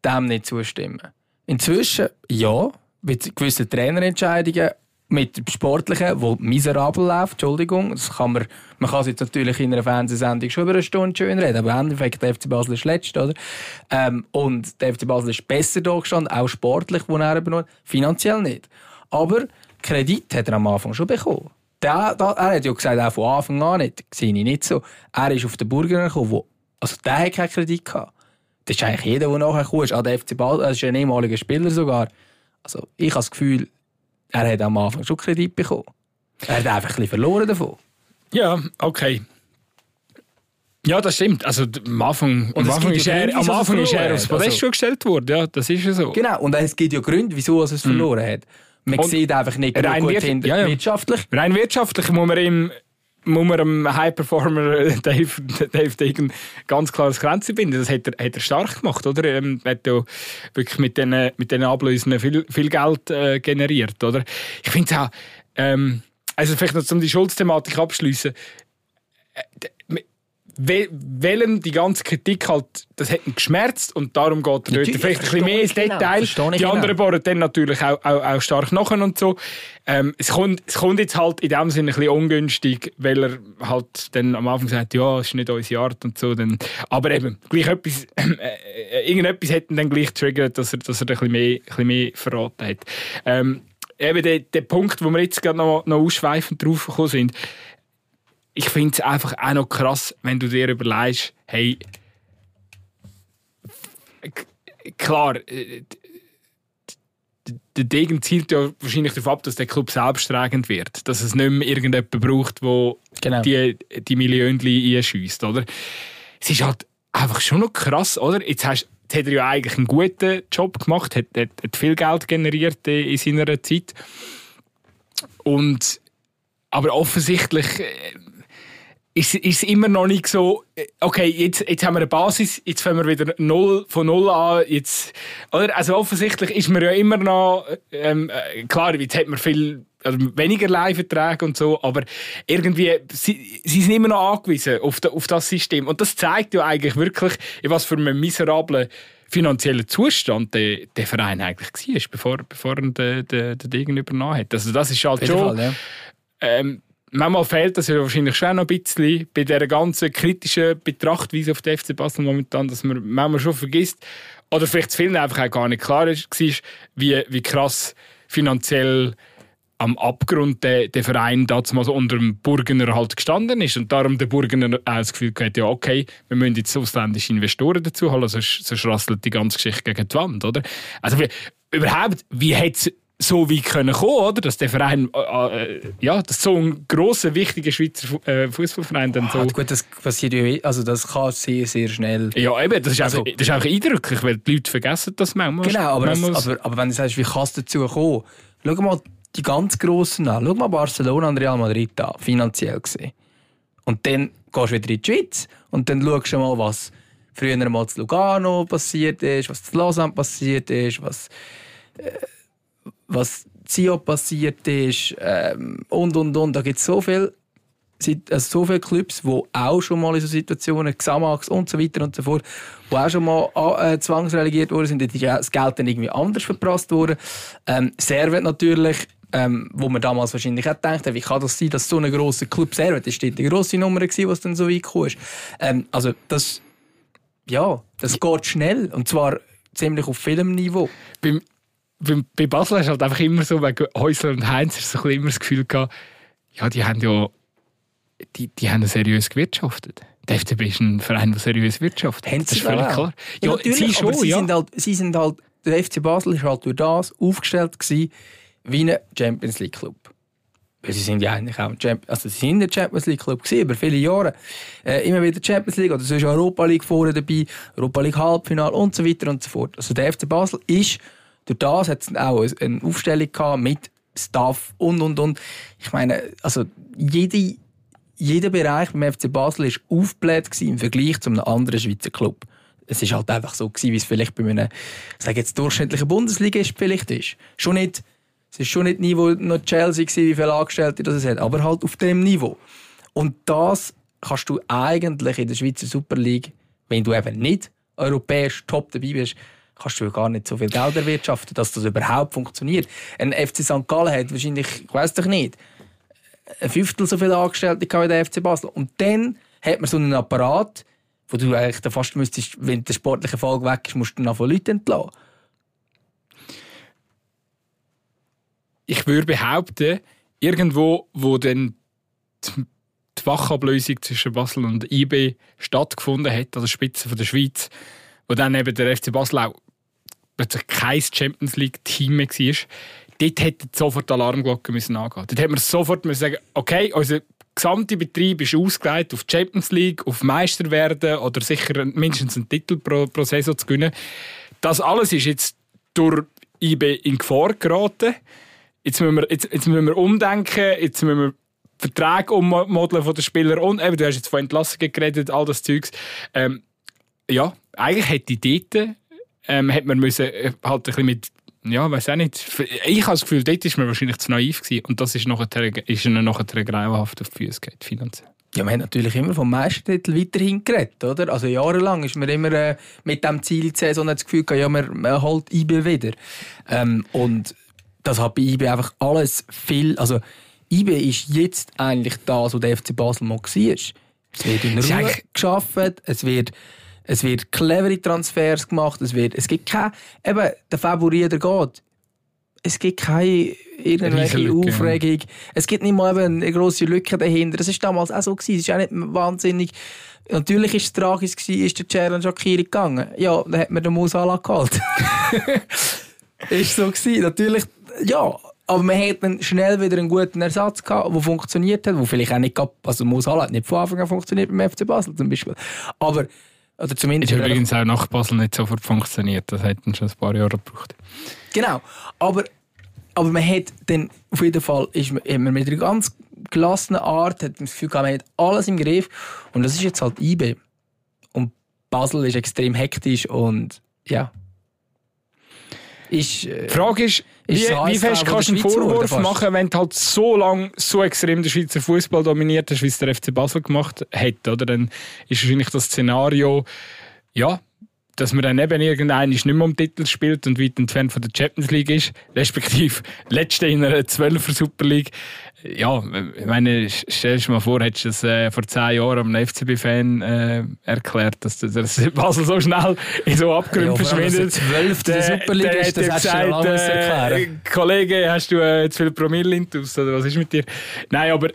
[SPEAKER 2] dem nicht zustimmen. Inzwischen, ja, mit gewissen Trainerentscheidungen, mit Sportlichen, wo miserabel läuft, Entschuldigung, das kann man, man kann es jetzt natürlich in einer Fernsehsendung schon über eine Stunde schön reden, aber im Endeffekt, der FC Basel ist letzt, oder? Ähm, und der FC Basel ist besser da gestanden, auch sportlich, wo er übernommen finanziell nicht. Aber Kredit hat er am Anfang schon bekommen. Der, der, er hat ja gesagt, auch von Anfang an nicht. Sehe ich nicht so. Er ist auf den Burger gekommen, wo, also der hat keinen Kredit gehabt. Das ist eigentlich jeder, der nachher gekommen. An der FC Basel, er ist ein ehemaliger Spieler sogar. Also ich habe das Gefühl, er hat am Anfang schon Kredit bekommen. Er hat einfach ein bisschen verloren davon.
[SPEAKER 1] Ja, okay. Ja, das stimmt. Also am Anfang, am Anfang, ist, er,
[SPEAKER 2] Gründe,
[SPEAKER 1] am Anfang ist er aufs. Podest
[SPEAKER 2] Also-
[SPEAKER 1] schon gestellt worden. Ja, das ist ja so.
[SPEAKER 2] Genau, und es gibt ja Gründe, wieso er es verloren hat. Man
[SPEAKER 1] Und
[SPEAKER 2] sieht einfach nicht
[SPEAKER 1] rein
[SPEAKER 2] gut
[SPEAKER 1] wir-
[SPEAKER 2] hinter
[SPEAKER 1] ja, ja.
[SPEAKER 2] wirtschaftlich.
[SPEAKER 1] Rein wirtschaftlich muss man ihm muss man dem High Performer äh, Dave, Dave Degen ganz klar das Grenze binden. Das hat er, hat er stark gemacht, oder? Ähm, Er hat ja wirklich mit diesen mit den Ablösen viel, viel Geld äh, generiert, oder? Ich finde es auch, ähm, also vielleicht noch um die Schuldsthematik abschließen. Wel- Welchem die ganze Kritik halt, das hat ihn geschmerzt und darum geht er dort vielleicht ein bisschen mehr ins
[SPEAKER 2] genau,
[SPEAKER 1] Detail. die
[SPEAKER 2] genau.
[SPEAKER 1] anderen bohren dann natürlich auch, auch, auch stark nachher und so. Ähm, es, kommt, es kommt jetzt halt in dem Sinne ein bisschen ungünstig, weil er halt dann am Anfang sagt, ja, es ist nicht unsere Art und so. Dann, aber eben, gleich etwas, äh, äh, irgendetwas hat ihn dann gleich triggert, dass er, dass er ein bisschen mehr, ein bisschen mehr verraten hat. Ähm, eben der, der Punkt, wo wir jetzt gerade noch, noch ausschweifend drauf gekommen sind, ich finde es einfach auch noch krass, wenn du dir überlegst, hey, klar, äh, der Degen zielt ja wahrscheinlich darauf ab, dass der Club selbsttragend wird. Dass es nicht mehr irgendjemanden braucht, der
[SPEAKER 2] Genau.
[SPEAKER 1] die, die Millionchen einschießt, oder? Es ist halt einfach schon noch krass, oder? Jetzt, hast, jetzt hat er ja eigentlich einen guten Job gemacht, hat, hat, hat viel Geld generiert äh, in seiner Zeit. Und, aber offensichtlich äh, ist ist es immer noch nicht so, äh, okay, jetzt, jetzt haben wir eine Basis, jetzt fangen wir wieder null, von null an. Jetzt, oder? Also offensichtlich ist man ja immer noch, ähm, äh, klar, jetzt hat man viel also weniger Leihverträge und so, aber irgendwie, sie, sie sind immer noch angewiesen auf, da, auf das System. Und das zeigt ja eigentlich wirklich, in was für einem miserablen finanziellen Zustand der, der Verein eigentlich war, bevor, bevor er den, den, den Degen übernommen hat. Also das ist halt schon...
[SPEAKER 2] Fall, ja.
[SPEAKER 1] Ähm, manchmal fehlt das ja wahrscheinlich schon noch ein bisschen bei dieser ganzen kritischen Betrachtweise auf den FC Basel momentan, dass man manchmal schon vergisst, oder vielleicht zu vielen einfach auch gar nicht klar war, wie, wie krass finanziell am Abgrund der, der Verein damals unter dem Burgener halt gestanden ist und darum der Burgener auch das Gefühl hat, ja okay, wir müssen jetzt ausländische Investoren dazu holen, sonst, sonst rasselt die ganze Geschichte gegen die Wand, oder? Also überhaupt, wie hat so weit können kommen, oder? Dass der Verein, äh, äh, ja, dass so ein grosser, wichtiger Schweizer Fu- äh, Fußballverein dann so...
[SPEAKER 2] Ah, gut, das passiert ja, also das kann sehr, sehr schnell.
[SPEAKER 1] ja, eben, das ist,
[SPEAKER 2] Also-
[SPEAKER 1] einfach, das ist einfach eindrücklich, weil die Leute vergessen das manchmal.
[SPEAKER 2] Genau, aber, das,
[SPEAKER 1] manchmal-
[SPEAKER 2] aber, aber wenn du sagst, wie kann es dazu kommen? Schau mal die ganz Grossen an. Schau mal Barcelona und Real Madrid an, finanziell gesehen. Und dann gehst du wieder in die Schweiz und dann schaust du mal, was früher mal zu Lugano passiert ist, was zu Lausanne passiert ist, was, äh, was Zio passiert ist ähm, und und und. Da gibt es so viel Sit- also so viele Clubs, die auch schon mal in so Situationen, Xamax und so weiter und so fort, die auch schon mal äh, zwangsrelegiert worden sind, ja das Geld dann irgendwie anders verprasst worden. Ähm, Servet natürlich, ähm, wo man damals wahrscheinlich auch gedacht hat, wie kann das sein, dass so ein grosser Club Servet, das war eine grosse Nummer, gewesen, was dann so weit gekommen ist. Ähm, also das, ja, das geht schnell und zwar ziemlich auf vielem Niveau.
[SPEAKER 1] beim, bei Basel hast du halt einfach immer so, wegen Häusler und Heinz, hast du so immer das Gefühl gehabt, ja, die haben ja die, die haben seriös gewirtschaftet. Der FCB ist ein Verein, der seriös wirtschaftet.
[SPEAKER 2] Haben
[SPEAKER 1] das ist völlig
[SPEAKER 2] auch.
[SPEAKER 1] klar.
[SPEAKER 2] Ja,
[SPEAKER 1] Ja,
[SPEAKER 2] natürlich,
[SPEAKER 1] sie schon,
[SPEAKER 2] aber sie
[SPEAKER 1] ja.
[SPEAKER 2] sind halt, sie sind halt, der FC Basel ist halt durch das aufgestellt gewesen, wie ein Champions League Club. Weil sie sind ja eigentlich auch ein Champions, also sie sind ein Champions League Club gewesen, über viele Jahre. Äh, immer wieder Champions League oder so ist Europa League vorne dabei, Europa League Halbfinale und so weiter und so fort. Also der FC Basel ist Durch das hat es auch eine Aufstellung gehabt mit Staff und und und. Ich meine, also jede, jeder Bereich beim FC Basel war aufgebläht im Vergleich zu einem anderen Schweizer Club. Es ist halt einfach so gewesen, wie es vielleicht bei einem, sage jetzt durchschnittlichen Bundesliga vielleicht ist. Schon nicht, es ist schon nicht Niveau noch Chelsea gewesen, wie viele Angestellte das es hat, aber halt auf dem Niveau. Und das kannst du eigentlich in der Schweizer Super League, wenn du eben nicht europäisch top dabei bist, kannst du gar nicht so viel Geld erwirtschaften, dass das überhaupt funktioniert. Ein FC St. Gallen hat wahrscheinlich, ich weiß doch nicht, ein Fünftel so viele Angestellte wie der FC Basel. Und dann hat man so einen Apparat, wo du eigentlich fast müsstest, wenn der sportliche Erfolg weg ist, musst du noch von Leuten entlassen.
[SPEAKER 1] Ich würde behaupten, irgendwo, wo dann die Wachablösung zwischen Basel und IB stattgefunden hat, also Spitze von der Schweiz, wo dann eben der FC Basel auch plötzlich kein Champions League-Team mehr war, dort hätte sofort die Alarmglocke müssen angehen Dort hätte man sofort müssen sagen okay, unser gesamter Betrieb ist ausgelegt auf die Champions League, auf Meister werden oder sicher mindestens einen Titel pro, pro Saison zu gewinnen. Das alles ist jetzt durch IB in Gefahr geraten. Jetzt müssen wir, jetzt, jetzt müssen wir umdenken, jetzt müssen wir Verträge ummodeln von den Spielern und eben, du hast jetzt von Entlassungen geredet, all das Zeugs. Ähm, ja, eigentlich hätte ich dort ähm, hätte man müssen, äh, halt ein bisschen mit ja, weiß auch nicht. Ich habe das Gefühl, dort war man wahrscheinlich zu naiv gewesen und das ist, nachher, ist ihnen nachher grauenhaft auf die Füße geht, finanziell.
[SPEAKER 2] Ja, man hat natürlich immer vom Meistertitel weiterhin geredet, oder? Also jahrelang ist man immer äh, mit dem Ziel die Saison das Gefühl gehabt, ja, man, man holt IB wieder. Ähm, und das hat bei IB einfach alles viel, also IB ist jetzt eigentlich das, was der FC Basel mal war. Es wird in Ruhe geschafft, es wird, es wird clevere Transfers gemacht, es, wird, es gibt kein, eben, der Favorit, der geht. Es gibt keine irgendwelche Aufregung. Es gibt nicht mal eine grosse Lücke dahinter. Das war damals auch so. Gewesen. Es ist auch nicht wahnsinnig. Natürlich war es tragisch, gewesen, ist der Challenge Shakiri gegangen. Ja, dann hat man den Musala geholt. ist so gewesen. Natürlich, ja, aber man hat dann schnell wieder einen guten Ersatz gehabt, der funktioniert hat, wo vielleicht auch nicht gab, also Musala hat nicht von Anfang an funktioniert beim FC Basel zum Beispiel. Aber, oder zumindest...
[SPEAKER 1] Hat übrigens auch nach Basel nicht sofort funktioniert, das hat dann schon ein paar Jahre gebraucht.
[SPEAKER 2] Genau, aber, aber man hat dann, auf jeden Fall, ist man mit einer ganz gelassenen Art, hat das Gefühl gehabt, man hat alles im Griff und das ist jetzt halt IB. Und Basel ist extrem hektisch und ja,
[SPEAKER 1] ist, äh, die Frage ist wie, wie fest kannst du einen Vorwurf machen, wenn du halt so lange so extrem den Schweizer Fußball dominiert hast, wie es der FC Basel gemacht hat, oder? Dann ist wahrscheinlich das Szenario, ja, dass man dann eben irgendeinen nicht mehr um Titel spielt und weit entfernt von der Champions League ist, respektive letzte in einer 12er Super League. Ja, ich meine, stell dir mal vor, hättest du das äh, vor zehn Jahren einem FCB-Fan äh, erklärt, dass das Basel so schnell in so Abgründe ja, verschwindet.
[SPEAKER 2] Zwölf der Super League ist, das hättest du lange äh,
[SPEAKER 1] Kollege, hast du äh, zu viel Promille in oder was ist mit dir? Nein, aber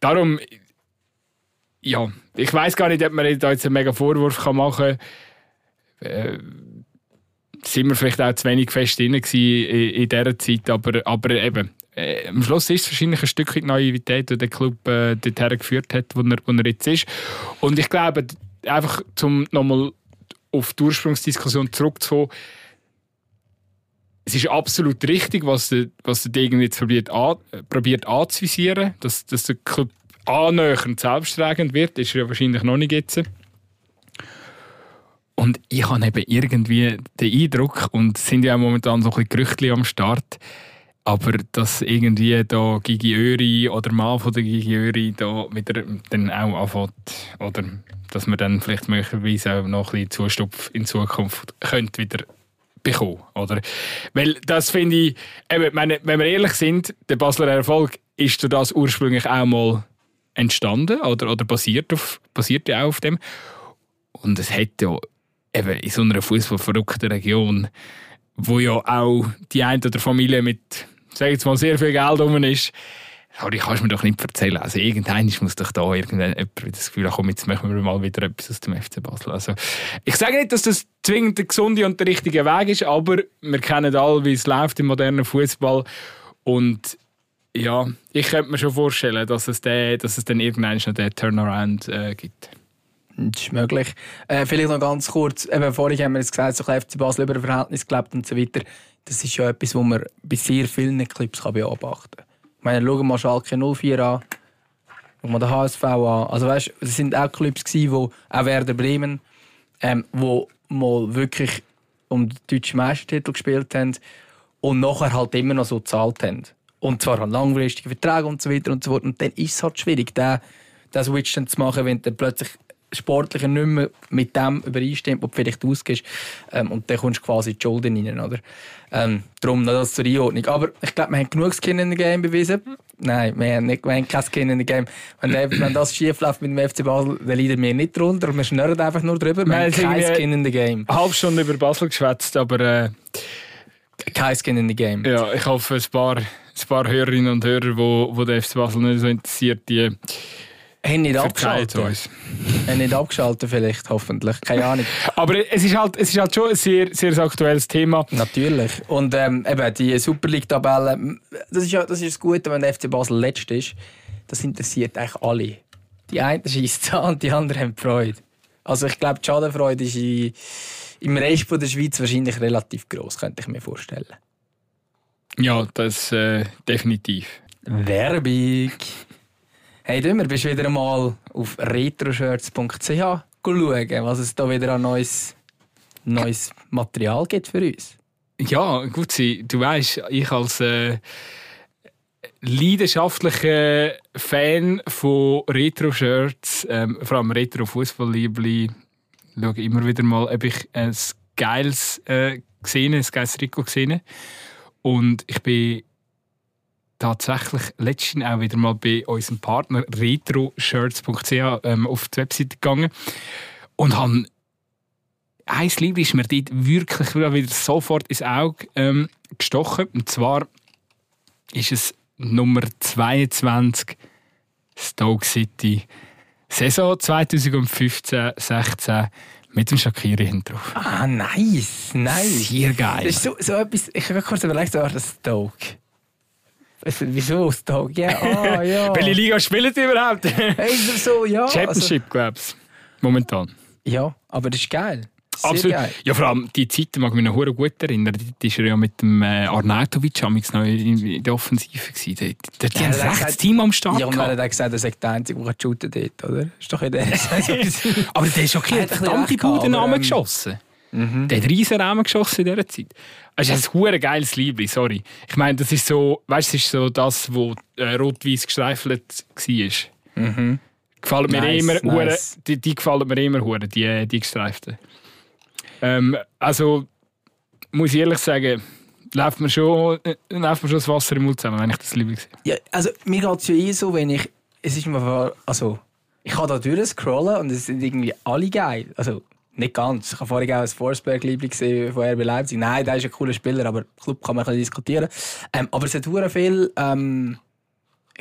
[SPEAKER 1] darum, ja, ich weiß gar nicht, ob man da jetzt einen mega Vorwurf machen kann äh, sind wir vielleicht auch zu wenig fest drin in, in dieser Zeit, aber, aber eben, äh, am Schluss ist es wahrscheinlich ein Stückchen Naivität, die der Club äh, dorthin geführt hat, wo er, wo er jetzt ist. Und ich glaube, einfach zum nochmal auf die Ursprungsdiskussion zurückzukommen, es ist absolut richtig, was der, was der Degen jetzt probiert, an, probiert anzuvisieren, dass, dass der Club annähernd selbsttragend wird, ist er wahrscheinlich noch nicht jetzt. Und ich habe eben irgendwie den Eindruck, und es sind ja auch momentan so ein bisschen Gerüchte am Start, aber dass irgendwie da Gigi Öri oder mal von der Gigi Öri da wieder dann auch anfängt, oder dass man dann vielleicht möglicherweise auch noch ein bisschen Zustupf in Zukunft könnte wieder bekommen, oder? Weil das finde ich, eben, wenn wir ehrlich sind, der Basler Erfolg ist durch das ursprünglich auch mal entstanden oder, oder basiert, auf, basiert ja auch auf dem. Und es hat ja eben in so einer fußballverrückten Region, wo ja auch die eine oder Familie mit, sag jetzt mal, sehr viel Geld rum ist, Sorry, kannst du mir doch nicht erzählen. Also irgendein muss doch da irgendwann jemand das Gefühl haben, jetzt machen wir mal wieder etwas aus dem FC Basel. Also, ich sage nicht, dass das zwingend der gesunde und der richtige Weg ist, aber wir kennen alle, wie es läuft im modernen Fußball. Und ja, ich könnte mir schon vorstellen, dass es, den, dass es dann irgendwann noch den Turnaround äh, gibt.
[SPEAKER 2] Das ist möglich. Äh, vielleicht noch ganz kurz, eben vorhin haben wir jetzt gesagt, so FC Basel über ein Verhältnis gelebt und so weiter. Das ist ja etwas, was man bei sehr vielen Clips beobachten kann. Ich meine, schauen wir mal Schalke 04 an, schauen wir den HSV an. Also weißt, es sind auch Clips wo auch Werder Bremen, ähm, wo mal wirklich um den deutschen Meistertitel gespielt haben und nachher halt immer noch so gezahlt haben. Und zwar an langfristige Verträge und so weiter und so fort. Und dann ist es halt schwierig, den, Switch zu machen, wenn du plötzlich sportlich nicht mehr mit dem übereinstimmt, was du vielleicht ausgehst. Ähm, und dann kommst du quasi in die Schulden rein, oder? Ähm, darum noch das zur Einordnung. Aber ich glaube, wir haben genug Skin in the Game bewiesen. Nein, wir haben, nicht, wir haben kein Skin in the Game. Wenn, der, wenn das schief läuft mit dem FC Basel, dann leiden wir nicht drunter. Wir schnurren einfach nur drüber. Wir haben kein Skin in the Game.
[SPEAKER 1] Halbe Stunde über Basel geschwätzt, aber... Äh,
[SPEAKER 2] kein Skin in the Game.
[SPEAKER 1] Ja, ich hoffe, ein paar, ein paar Hörerinnen und Hörer, wo, wo der FC Basel nicht so interessiert, die
[SPEAKER 2] haben nicht abgeschaltet.
[SPEAKER 1] uns.
[SPEAKER 2] haben nicht abgeschaltet vielleicht, hoffentlich. Keine Ahnung.
[SPEAKER 1] Aber es ist halt, es ist halt schon ein sehr, sehr aktuelles Thema.
[SPEAKER 2] Natürlich. Und ähm, eben die Super League-Tabelle, das ist ja das, ist das Gute, wenn der FC Basel letzt ist. Das interessiert eigentlich alle. Die einen schießen an und die anderen haben Freude. Also ich glaube, die Schadenfreude ist in, im Rest der Schweiz wahrscheinlich relativ groß, könnte ich mir vorstellen.
[SPEAKER 1] Ja, das äh, definitiv.
[SPEAKER 2] Werbung. Hey Dümmer, bist du wieder einmal auf retroshirts.ch schauen, was es da wieder an neues, neues Material gibt für uns?
[SPEAKER 1] Ja, gut, du weißt, ich als äh, leidenschaftlicher Fan von Retro-Shirts, ähm, vor allem Retro-Fußball-Liebli, schaue immer wieder mal, ob ich ein geiles äh, gesehen, ein geiles Trikot gesehen Und ich bin tatsächlich letztens auch wieder mal bei unserem Partner retroshirts.ch ähm, auf die Webseite gegangen und habe ein Lied ist mir dort wirklich wieder sofort ins Auge ähm, gestochen. Und zwar ist es Nummer 22 Stoke City. Saison 2015-16 mit dem Shakiri hinten drauf.
[SPEAKER 2] Ah, nice, nice.
[SPEAKER 1] Sehr geil.
[SPEAKER 2] Das ist so, so etwas, ich habe kurz überlegt, so, das Stoke. Wieso Stoke? Ja, ah, ja.
[SPEAKER 1] Welche Liga spielen die überhaupt?
[SPEAKER 2] so, ja.
[SPEAKER 1] Championship, also, glaubst Momentan.
[SPEAKER 2] Ja, aber das ist geil.
[SPEAKER 1] Sehr Absolut. Geil. Ja, vor allem die Zeit mag ich mich noch gut erinnern. Dort war er ja mit dem äh, Arnautovic noch in der Offensive. Gewesen. Dort, die ja, haben ein Team am Start.
[SPEAKER 2] Ja, und er hat gesagt, er sei der Einzige, der shooten dort, oder? Ist doch in der
[SPEAKER 1] Aber der ist okay, hat verdammte Budennamen ähm, geschossen. Mhm. Der hat riesen Rahmen geschossen in dieser Zeit. Es ist ein hure geiles Liebling, sorry. Ich meine, das ist so, weißt, das ist so das, wo äh, rot-weiß gestreifelt war. Mhm. Gefallen mir nice, immer, nice. Hure, die, die gefallen mir immer hure, die, die gestreiften. Ähm, also, muss ich ehrlich sagen, läuft mir, schon, äh, läuft mir schon das Wasser im Mund zusammen, wenn ich das liebe.
[SPEAKER 2] Ja, also mir geht es ja eh so, wenn ich, es ist mir, also, ich kann da durchscrollen und es sind irgendwie alle geil. Also, nicht ganz. Ich habe vorhin auch ein Forsberg-Liebling gesehen von RB Leipzig. Nein, der ist ein cooler Spieler, aber Club kann man ein bisschen diskutieren. Ähm, aber es hat sehr viel ähm,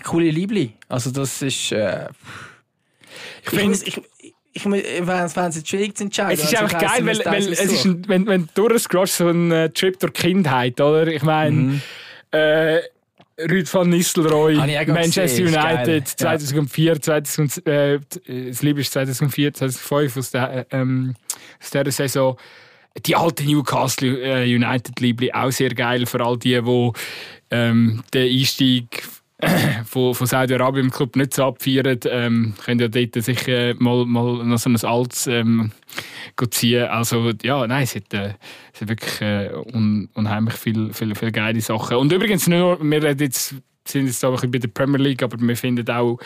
[SPEAKER 2] coole Liebling. Also das ist... Äh, ich finde... Ich, ich, wenn es jetzt schwierig zu entscheiden.
[SPEAKER 1] Es ist also einfach geil, weil, weil es ist ein, wenn, wenn du durchscrollst, so ein äh, Trip durch Kindheit, oder? Ich meine, mhm. äh, Rüd van Nistelrooy, Manchester United, 2004, ja. 2000, äh, das Liebe ist 2004, 2005 aus der, ähm, aus dieser Saison. Die alte Newcastle äh, United Liebli auch sehr geil für all die, die ähm, den Einstieg von, von Saudi-Arabien im Club nicht so abfeiern, ähm, können ja dort sicher mal, mal noch so ein altes ähm, ziehen. Also ja, nein, es hat, äh, es hat wirklich äh, un, unheimlich viele viel, viel geile Sachen. Und übrigens, nur, wir jetzt, sind jetzt auch bei der Premier League, aber wir finden auch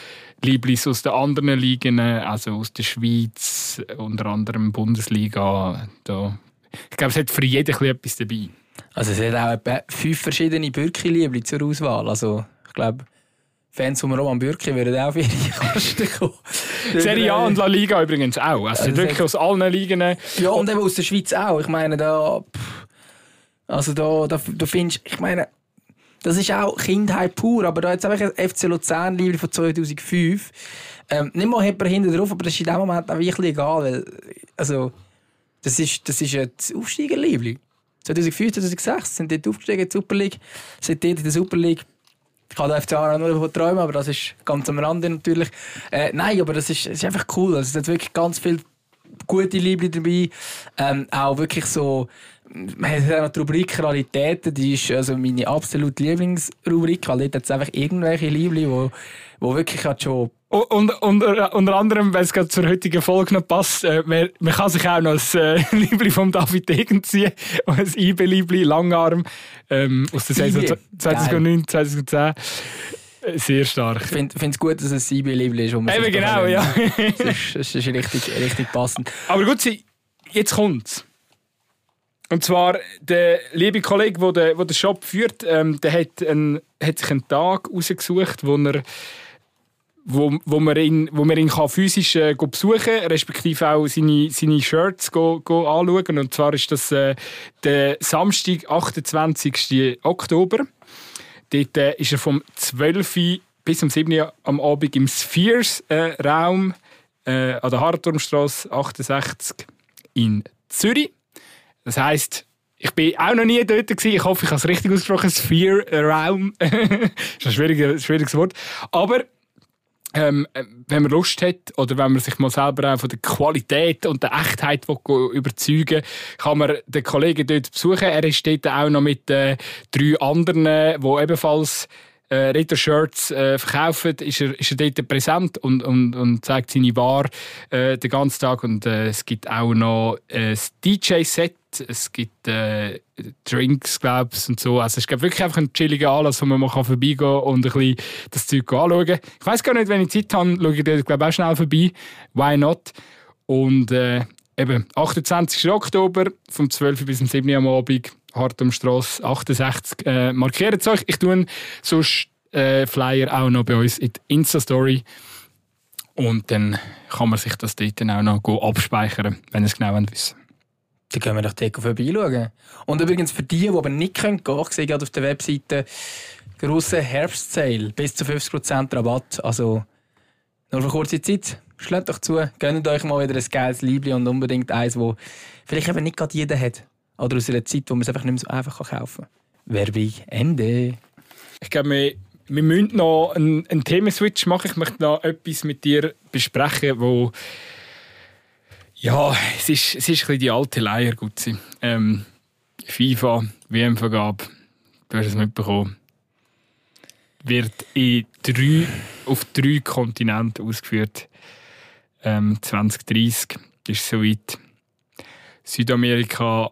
[SPEAKER 1] Lieblis aus den anderen Ligen, also aus der Schweiz, unter anderem Bundesliga. Da. Ich glaube, es hat für jeden etwas dabei.
[SPEAKER 2] Also es hat auch etwa fünf verschiedene Bürki-Liebli zur Auswahl. Also ich glaube, Fans von Roman Bürki würden auch für ihre Kosten kommen.
[SPEAKER 1] Serie A und La Liga übrigens auch. Also, also wirklich aus allen Ligen.
[SPEAKER 2] Ja, und eben aus der Schweiz auch. Ich meine, da. Also da, da, da findest ich meine, das ist auch Kindheit pur, aber da jetzt einfach ein FC Luzern Liebe von 2005. Ähm, nicht mal jemand hinten drauf, aber das ist in dem Moment auch wirklich egal, weil, also, das ist, das ist ein Aufsteigerliebling. 2005, 2006 sind dort aufgestiegen in die Super League, sind dort in der Super League Ich habe FC auch nur davon träumen, aber das ist ganz am Rande natürlich. Äh, nein, aber das ist, das ist einfach cool. Also, es hat wirklich ganz viele gute Liebe dabei. Ähm, auch wirklich so, man hat ja noch die Rubrik Qualitäten, die ist also meine absolute Lieblingsrubrik, weil dort hat es einfach irgendwelche Liebli, wo, wo wirklich halt schon
[SPEAKER 1] und, und, unter anderem, weil es gerade zur heutigen Folge noch passt, äh, man, man, kann sich auch noch das äh, Liebli vom David Degen ziehen, ein IB-Liebli, Langarm, ähm, aus der Saison 2009, 2010. Sehr stark.
[SPEAKER 2] Ich finde es gut, dass es ein IB-Liebli ist.
[SPEAKER 1] Eben genau, ja.
[SPEAKER 2] das ist, das ist richtig, richtig passend.
[SPEAKER 1] Aber gut, jetzt kommt's. Und zwar, der liebe Kollege, der den, der den Shop führt, ähm, der hat, einen, hat sich einen Tag rausgesucht, wo er wo, wo man ihn, wo man ihn kann physisch äh, besuchen kann, respektive auch seine, seine Shirts go, go anschauen. Und zwar ist das äh, der Samstag, 28. Oktober. Dort äh, ist er vom 12. bis um 7. Uhr am Abend im Spheres-Raum äh, an der Harturmstrasse 68 in Zürich. Das heisst, ich bin auch noch nie dort gewesen. Ich hoffe, ich habe es richtig ausgesprochen. Sphere Raum. das ist ein schwieriges, schwieriges Wort. Aber ähm, wenn man Lust hat oder wenn man sich mal selber auch von der Qualität und der Echtheit überzeugen kann man den Kollegen dort besuchen. Er ist dort auch noch mit äh, drei anderen, die ebenfalls äh, Retro-Shirts äh, verkaufen, ist er, ist er dort präsent und, und, und zeigt seine Bar äh, den ganzen Tag. Und äh, es gibt auch noch ein DJ-Set es gibt äh, Drinks, glaube ich, und so. Also es gibt wirklich einfach einen chilligen Anlass, wo man mal vorbeigehen kann und ein bisschen das Zeug anschauen Ich weiß gar nicht, wenn ich Zeit habe, schaue ich da, glaube auch schnell vorbei. Why not? Und äh, eben, 28. Oktober, vom 12. bis zum 7. am Abend, Hartumstrasse 68. Äh, markiert es euch. Ich tue sonst äh, Flyer auch noch bei uns in die Insta-Story. Und dann kann man sich das dort auch noch abspeichern, wenn ihr es genau wissen
[SPEAKER 2] dann können wir doch dort vorbeischauen. Und übrigens für die, die aber nicht können ich sehe gerade auf der Webseite grosse Herbstsale, bis zu 50% Rabatt. Also nur für kurze Zeit. Schlägt doch zu, gönnt euch mal wieder ein geiles Liebling und unbedingt eins, das vielleicht eben nicht gerade jeder hat. Oder aus einer Zeit, wo man es einfach nicht mehr so einfach kaufen kann. Werbung, Ende.
[SPEAKER 1] Ich glaube, wir, wir müssen noch einen, einen Themenswitch machen. Ich möchte noch etwas mit dir besprechen, wo ja, es ist, es ist ein bisschen die alte Leier, Gutzi. Ähm, FIFA, WM-Vergabe, du hast es mitbekommen, wird in drei, auf drei Kontinenten ausgeführt. Ähm, 2030 ist es soweit. Südamerika,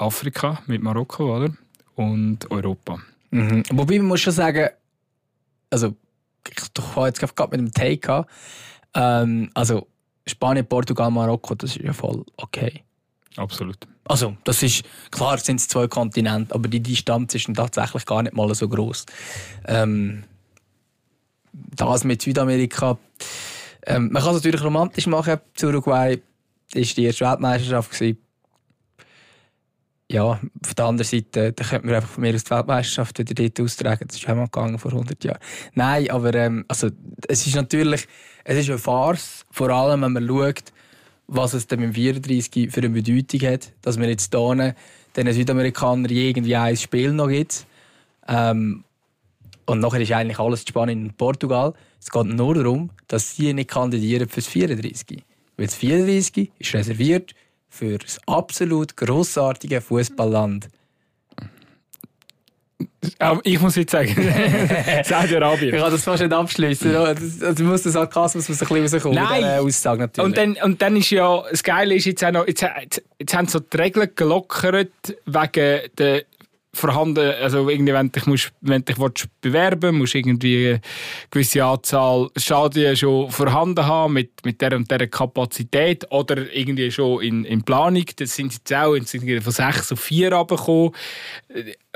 [SPEAKER 1] Afrika mit Marokko, oder? Und Europa.
[SPEAKER 2] Mhm. Wobei man muss schon sagen, also ich habe jetzt gerade mit dem Take ähm, also Spanien, Portugal, Marokko, das ist ja voll okay.
[SPEAKER 1] Absolut.
[SPEAKER 2] Also, das ist, klar sind es zwei Kontinente, aber die Distanz ist tatsächlich gar nicht mal so groß. Ähm, das mit Südamerika, ähm, man kann es natürlich romantisch machen. Zu Uruguay war die erste Weltmeisterschaft. Gewesen. Ja, auf der anderen Seite, da könnte man einfach von mir aus die Weltmeisterschaft wieder dort austragen. Das ist auch mal gegangen vor 100 Jahren. Nein, aber ähm, also, es ist natürlich es ist eine Farce, vor allem wenn man schaut, was es dann mit 34 für eine Bedeutung hat, dass man jetzt hier den Südamerikanern irgendwie ein Spiel noch gibt. Ähm, und nachher ist eigentlich alles spannend in Portugal. Es geht nur darum, dass sie nicht kandidieren für das 34. Weil das 34 ist reserviert für das absolut grossartige Fußballland
[SPEAKER 1] ich muss jetzt sagen, Saudi-Arabien.
[SPEAKER 2] Ich kann das fast nicht abschließen. Du musst den Sarkasmus muss ein bisschen rauskommen.
[SPEAKER 1] Nein. Aussage natürlich. Und dann, und dann ist ja, das Geile ist jetzt auch noch, jetzt, jetzt, jetzt haben sie so die Regeln gelockert wegen der vorhanden, also irgendwie, wenn dich, musst, wenn dich willst bewerben musst irgendwie eine gewisse Anzahl Stadien schon vorhanden haben mit, mit der und der Kapazität oder irgendwie schon in, in Planung. Das sind jetzt auch sind von sechs auf vier runtergekommen,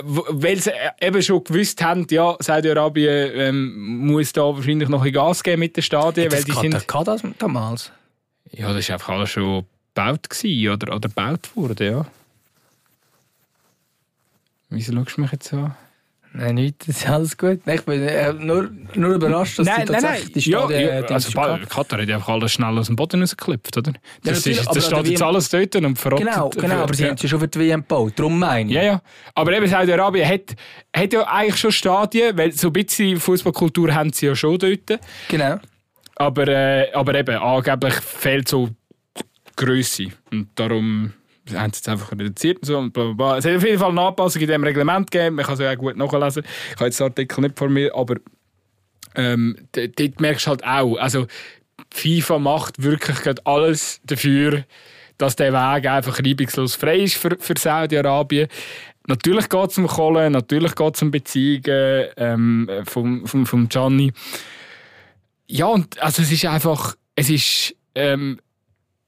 [SPEAKER 1] weil sie eben schon gewusst haben, ja, Saudi-Arabien ähm, muss da wahrscheinlich noch ein Gas geben mit den Stadien.
[SPEAKER 2] Das weil die sind, kann das damals?
[SPEAKER 1] Ja, das war einfach alles schon gebaut gewesen, oder, oder gebaut worden, ja. Wieso schaust du mich jetzt an?
[SPEAKER 2] Nein, nicht, das ist alles gut. Nein, ich bin äh, nur, nur überrascht, dass
[SPEAKER 1] Nein,
[SPEAKER 2] die
[SPEAKER 1] nein,
[SPEAKER 2] tatsächlich
[SPEAKER 1] nein.
[SPEAKER 2] die Stadien...
[SPEAKER 1] ja, ja, also Ba-
[SPEAKER 2] gehabt.
[SPEAKER 1] Katar hat ja einfach alles schnell aus dem Boden rausgeklopft, oder? Das,
[SPEAKER 2] natürlich,
[SPEAKER 1] ist, das steht jetzt
[SPEAKER 2] WM
[SPEAKER 1] alles dort und verrottet.
[SPEAKER 2] Genau, genau, aber sie
[SPEAKER 1] ja.
[SPEAKER 2] haben sie schon für die WM gebaut. Darum meine ich.
[SPEAKER 1] Ja, ja. Aber eben Saudi-Arabien hat, hat ja eigentlich schon Stadien, weil so ein bisschen Fußballkultur haben sie ja schon dort.
[SPEAKER 2] Genau.
[SPEAKER 1] Aber, äh, aber eben, angeblich fehlt so die Grösse. Und darum haben sie es einfach reduziert und so. Und bla bla bla. Es hat auf jeden Fall eine Anpassung in diesem Reglement gegeben. Man kann es ja auch gut nachlesen. Ich habe jetzt den Artikel nicht vor mir, aber ähm, dort merkst du halt auch, also FIFA macht wirklich alles dafür, dass der Weg einfach reibungslos frei ist für, für Saudi-Arabien. Natürlich geht es um Kohle, natürlich geht es um Beziehungen ähm, vom, vom, vom Gianni. Ja, und also es ist einfach, es ist, ähm,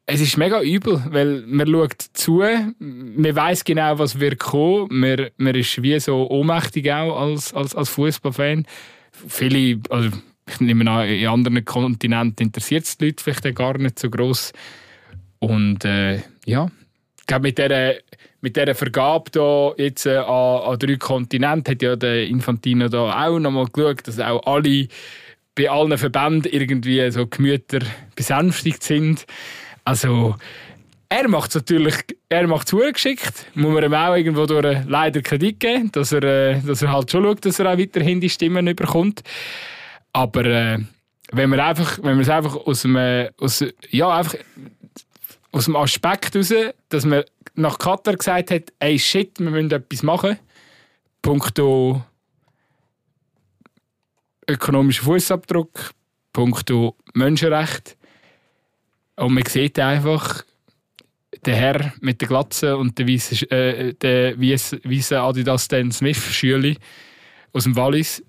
[SPEAKER 1] es ist mega übel, weil man schaut zu, man weiß genau, was wird kommen, man, man ist wie so ohnmächtig auch als, als, als Fußballfan. Viele, also ich nehme an, in anderen Kontinenten interessiert es die Leute vielleicht gar nicht so groß. Und äh, ja, ich glaube, mit dieser, mit dieser Vergabe da jetzt äh, an, an drei Kontinenten hat ja der Infantino da auch nochmal geschaut, dass auch alle bei allen Verbänden irgendwie so Gemüter besänftigt sind. Also, er macht es natürlich, er macht es geschickt. Muss man ihm auch irgendwo durch leider Kredit geben, dass er, äh, dass er halt schon schaut, dass er auch weiterhin die Stimmen bekommt. Aber äh, wenn man einfach, wenn man es einfach aus dem, aus, ja, einfach aus dem Aspekt heraus, dass man nach Katar gesagt hat, ey shit, wir müssen etwas machen. Punkto ökonomischer Fußabdruck, punkto Menschenrecht. Und man sieht einfach, der Herr mit der Glatze und der weißen äh, der weißen Adidas Stan Smith Schüli aus dem Wallis,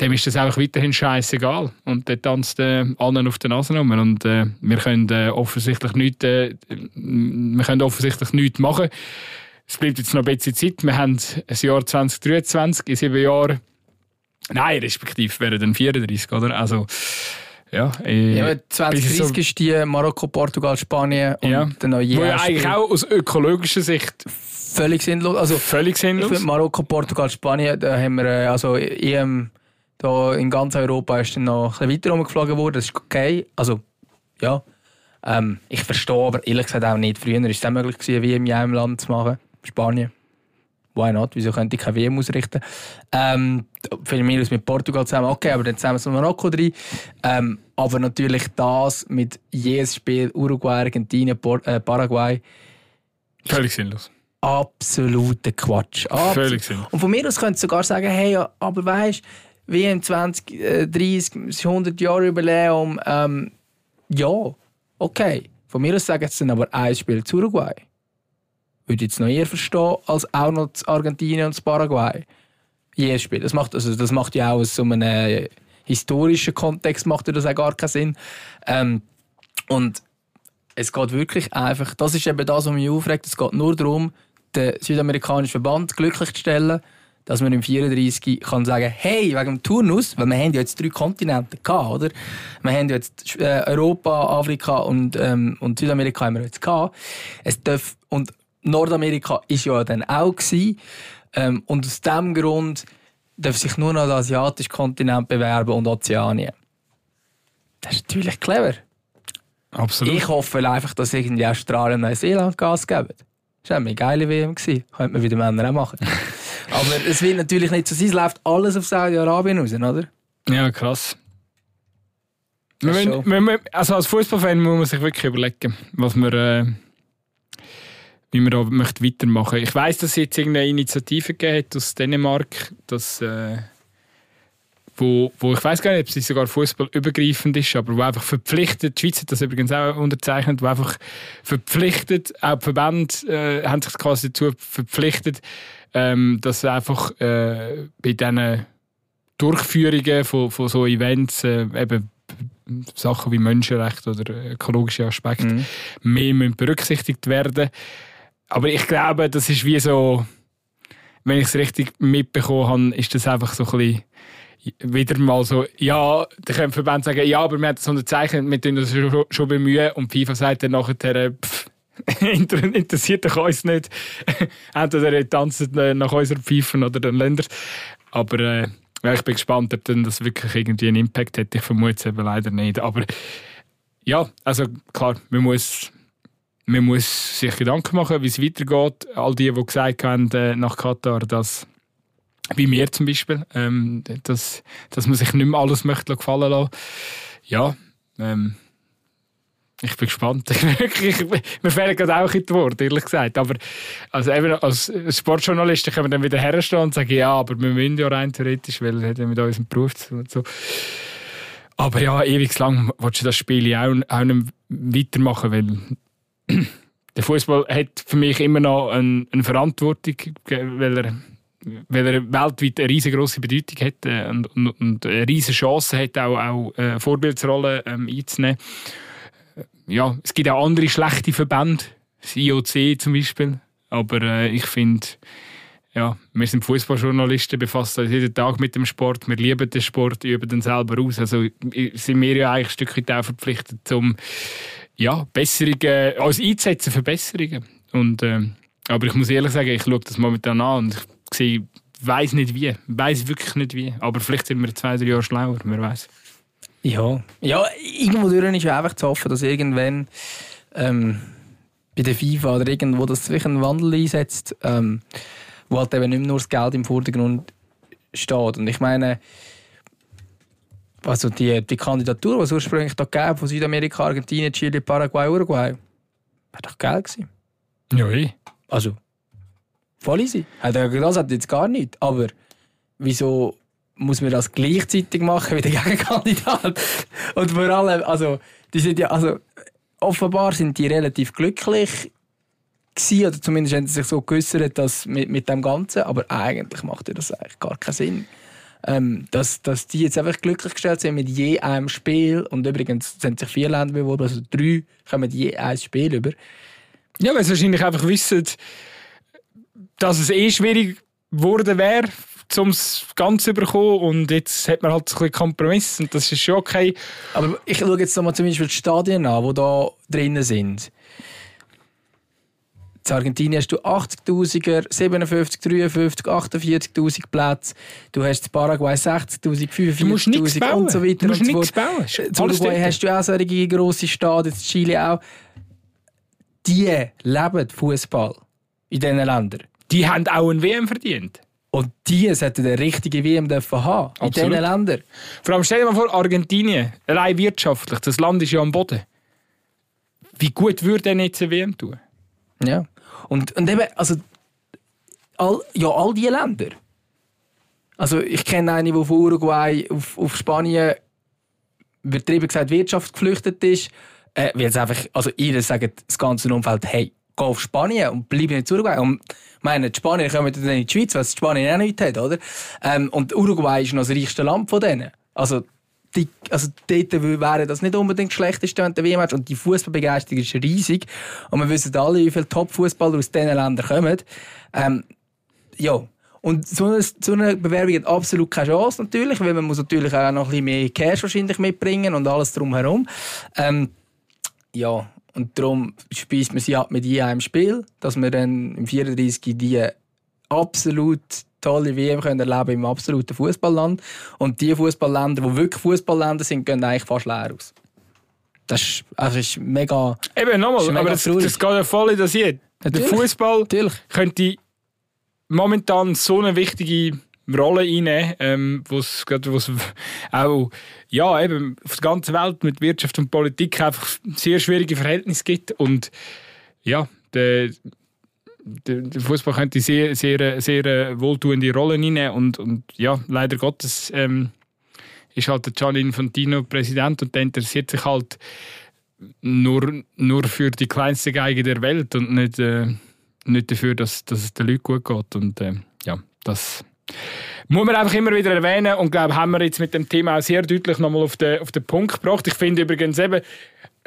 [SPEAKER 1] dem ist das einfach weiterhin scheißegal. Und der tanzt äh, allen auf der Nase rum. Und äh, wir können äh, offensichtlich nichts, äh, wir können offensichtlich nichts machen. Es bleibt jetzt noch ein bisschen Zeit. Wir haben das Jahr 2023, in sieben Jahren. Nein, respektive wären dann 34, oder? Also, ja. Äh,
[SPEAKER 2] Ja, aber
[SPEAKER 1] bis
[SPEAKER 2] 2030
[SPEAKER 1] so-
[SPEAKER 2] ist die Marokko, Portugal, Spanien und
[SPEAKER 1] Ja.
[SPEAKER 2] dann noch
[SPEAKER 1] Wo ja eigentlich auch aus ökologischer Sicht
[SPEAKER 2] völlig sinnlos. Also,
[SPEAKER 1] völlig
[SPEAKER 2] ich
[SPEAKER 1] sinnlos.
[SPEAKER 2] Marokko, Portugal, Spanien, da haben wir, äh, also EM da in ganz Europa ist dann noch ein bisschen weiter rumgeflogen worden, das ist okay. Also, ja. Ähm, ich verstehe aber ehrlich gesagt auch nicht. Früher war es möglich gewesen, WM in einem Land zu machen. Spanien. Why not? Wieso könnte ich keine WM ausrichten? Ähm, für mich aus mit Portugal zusammen, okay, aber dann zusammen mit Marokko drin. Ähm, aber natürlich das mit jedes Spiel Uruguay, Argentinien, Por äh, Paraguay,
[SPEAKER 1] Völlig sinnlos.
[SPEAKER 2] absoluter Quatsch. Absolut.
[SPEAKER 1] Völlig sinnlos.
[SPEAKER 2] Und von mir aus könntest du sogar sagen, hey, ja, aber weißt WM 2030, 100 Jahre Jubiläum, ähm, ja, okay. Von mir aus sagen sie dann aber ein Spiel zu Uruguay. Würde ich jetzt noch eher verstehen, als auch noch Argentinien und Paraguay. Jedes Spiel. Das macht, also das macht ja auch aus so einem äh, historischen Kontext macht das auch gar keinen Sinn. Ähm, und es geht wirklich einfach, das ist eben das, was mich aufregt, es geht nur darum, den südamerikanischen Verband glücklich zu stellen, dass man im 34 kann sagen, hey, wegen dem Turnus, weil wir haben ja jetzt drei Kontinente gehabt, oder? Wir haben ja jetzt äh, Europa, Afrika und, ähm, und Südamerika haben wir jetzt gehabt. Es darf, und Nordamerika ist ja dann auch gewesen. Ähm, und aus diesem Grund darf sich nur noch der asiatische Kontinent bewerben und Ozeanien. Das ist natürlich clever.
[SPEAKER 1] Absolut.
[SPEAKER 2] Ich hoffe einfach, dass irgendwie Australien und Neuseeland Gas geben. Das war eine geile WM. gewesen. Könnte man wieder Männer auch machen. Aber es wird natürlich nicht so sein. Es läuft alles auf Saudi-Arabien raus, oder?
[SPEAKER 1] Ja, krass. Wir also als Fußballfan muss man sich wirklich überlegen, was man, äh, wie man da möchte weitermachen. Ich weiß, dass es jetzt irgendeine Initiative gegeben aus Dänemark, dass, äh, wo, wo ich weiß gar nicht, ob sie sogar fußballübergreifend ist, aber wo einfach verpflichtet, die Schweiz hat das übrigens auch unterzeichnet, wo einfach verpflichtet, auch die Verbände äh, haben sich quasi dazu verpflichtet, ähm, dass einfach äh, bei diesen Durchführungen von, von so Events äh, eben Sachen wie Menschenrechte oder ökologische Aspekte
[SPEAKER 2] Mhm.
[SPEAKER 1] mehr müssen berücksichtigt werden. Aber ich glaube, das ist wie so, wenn ich es richtig mitbekommen habe, ist das einfach so ein bisschen wieder mal so, ja, da können Verbände sagen, ja, aber wir haben das unterzeichnet, wir tun das schon, bemühen und FIFA sagt dann nachher, äh, pff, inter- interessiert doch uns nicht. Entweder ihr tanzt nach unserer Pfeifen oder dann Länder. Aber äh, ich bin gespannt, ob dann das wirklich irgendwie einen Impact hat. Ich vermute es eben leider nicht. Aber ja, also klar, man muss, man muss sich Gedanken machen, wie es weitergeht. All die, die gesagt haben äh, nach Katar, dass wie mir zum Beispiel, ähm, dass, dass man sich nicht mehr alles möchte gefallen lassen. Ja, ähm, ich bin gespannt. ich, mir fehlen gerade auch in die Worte, ehrlich gesagt. Aber also eben als Sportjournalist können wir dann wieder herstehen und sagen, ja, aber wir müssen ja rein theoretisch, weil wir mit unserem Beruf und so. Aber ja, ewig lang willst du das Spiel auch, auch nicht weitermachen, weil der Fußball hat für mich immer noch eine, eine Verantwortung, weil er weil er weltweit eine riesengroße Bedeutung hat äh, und, und, und, eine riesige Chance hat, auch, auch eine äh, Vorbildsrolle ähm, einzunehmen. Äh, ja, es gibt auch andere schlechte Verbände, das IOC zum Beispiel, aber äh, ich finde, ja, wir sind Fußballjournalisten, befassen uns jeden Tag mit dem Sport, wir lieben den Sport, üben den selber aus, also sind wir ja eigentlich ein weit auch verpflichtet, um ja, Besserungen, als einzusetzen, Verbesserungen und äh, aber ich muss ehrlich sagen, ich schaue das momentan an und ich ich weiß nicht wie. Weiß wirklich nicht wie. Aber vielleicht sind wir zwei, drei Jahre schlauer, wer weiß.
[SPEAKER 2] Ja, ja irgendwo durch ist ja einfach zu hoffen, dass irgendwann ähm, bei der FIFA oder irgendwo das sich einen Wandel einsetzt, ähm, wo halt eben nicht mehr nur das Geld im Vordergrund steht. Und ich meine, also die, die Kandidatur, die es ursprünglich da gab, von Südamerika, Argentinien, Chile, Paraguay, Uruguay, war doch geil gewesen.
[SPEAKER 1] Ja, eh.
[SPEAKER 2] Also, Voll easy. Das hat jetzt gar nicht. Aber wieso muss man das gleichzeitig machen wie der Gegenkandidat? Und vor allem, also, die sind ja, also, offenbar sind die relativ glücklich gewesen, oder zumindest haben sie sich so geäußert, dass mit, mit dem Ganzen, aber eigentlich macht das eigentlich gar keinen Sinn. Ähm, dass, dass die jetzt einfach glücklich gestellt sind mit je einem Spiel und übrigens sind sich vier Länder beworben, also drei kommen je ein Spiel über.
[SPEAKER 1] Ja, weil sie wahrscheinlich einfach wissen, dass es eh schwierig geworden wäre, um es ganz zu bekommen. Und jetzt hat man halt ein bisschen Kompromiss und das ist schon okay.
[SPEAKER 2] Aber ich schaue jetzt mal zum Beispiel die Stadien an, die da drinnen sind. In Argentinien hast du 80.000er, 57, 53, 48.000 Plätze. Du hast in Paraguay 60.000, 45.000 und so weiter.
[SPEAKER 1] Du musst
[SPEAKER 2] nichts
[SPEAKER 1] bauen.
[SPEAKER 2] In Uruguay hast du auch solche grosse Stadien, in Chile auch. Die leben Fußball in diesen Ländern
[SPEAKER 1] die haben auch ein WM verdient.
[SPEAKER 2] Und die sollten eine richtige WM dürfen haben in diesen Ländern.
[SPEAKER 1] Vor allem stell dir mal vor, Argentinien, allein wirtschaftlich, das Land ist ja am Boden. Wie gut würde denn jetzt eine WM tun?
[SPEAKER 2] Ja. Und, und eben, also, all, ja, all diese Länder. Also, ich kenne eine, die von Uruguay auf, auf Spanien, übertrieben gesagt, Wirtschaft geflüchtet ist. Äh, weil einfach, also, ihr sagt das ganze Umfeld, hey, geh auf Spanien und bleib nicht in Uruguay. Und ich meine, die Spanier kommen dann in die Schweiz, weil Spanien auch nichts hat, oder? Ähm, und Uruguay ist noch das reichste Land von denen. Also, die, also dort wäre das nicht unbedingt schlechteste, wenn der WM. Und die Fußballbegeisterung ist riesig. Und wir wissen alle, wie viele Top-Fußballer aus diesen Ländern kommen. Ähm, ja. Und so eine, so eine Bewerbung hat absolut keine Chance, natürlich, weil man muss natürlich auch noch ein bisschen mehr Cash wahrscheinlich mitbringen und alles drumherum. Ähm, ja, und darum speist man sie ab mit je einem Spiel, dass wir dann im 34 die absolut tolle WM können erleben im absoluten Fußballland. Und die Fußballländer, die wirklich Fußballländer sind, gehen eigentlich fast leer aus. Das ist, also ist mega.
[SPEAKER 1] Eben nochmal, aber das, das geht ja voll in das hier. Der Fußball könnte momentan so eine wichtige Rolle einnehmen, ähm, wo es auch ja, eben auf der ganzen Welt mit Wirtschaft und Politik einfach sehr schwierige Verhältnisse gibt. Und ja, der, der, Fußball könnte sehr, sehr, sehr wohltuende Rolle einnehmen. Und, und ja, leider Gottes ähm, ist halt der Gianni Infantino Präsident und der interessiert sich halt nur, nur für die kleinste Geige der Welt und nicht, äh, nicht dafür, dass, dass es den Leuten gut geht. Und äh, ja, das muss man einfach immer wieder erwähnen und glaube, haben wir jetzt mit dem Thema auch sehr deutlich nochmal auf den, auf den Punkt gebracht. Ich finde übrigens eben,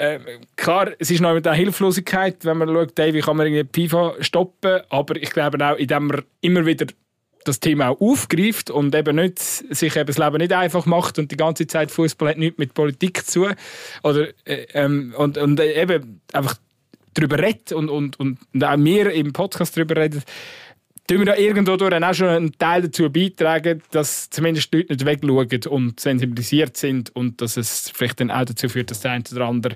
[SPEAKER 1] äh, klar, es ist noch mit der Hilflosigkeit, wenn man schaut, hey, wie kann man irgendwie FIFA stoppen, aber ich glaube auch, indem man immer wieder das Thema auch aufgreift und eben nicht, sich eben das Leben nicht einfach macht und die ganze Zeit Fußball hat nichts mit Politik zu oder äh, ähm, und, und eben einfach darüber redet und, und, und auch wir im Podcast darüber reden, tun wir da irgendwo durch auch schon einen Teil dazu beitragen, dass zumindest die Leute nicht wegschauen und sensibilisiert sind und dass es vielleicht dann auch dazu führt, dass der eine oder andere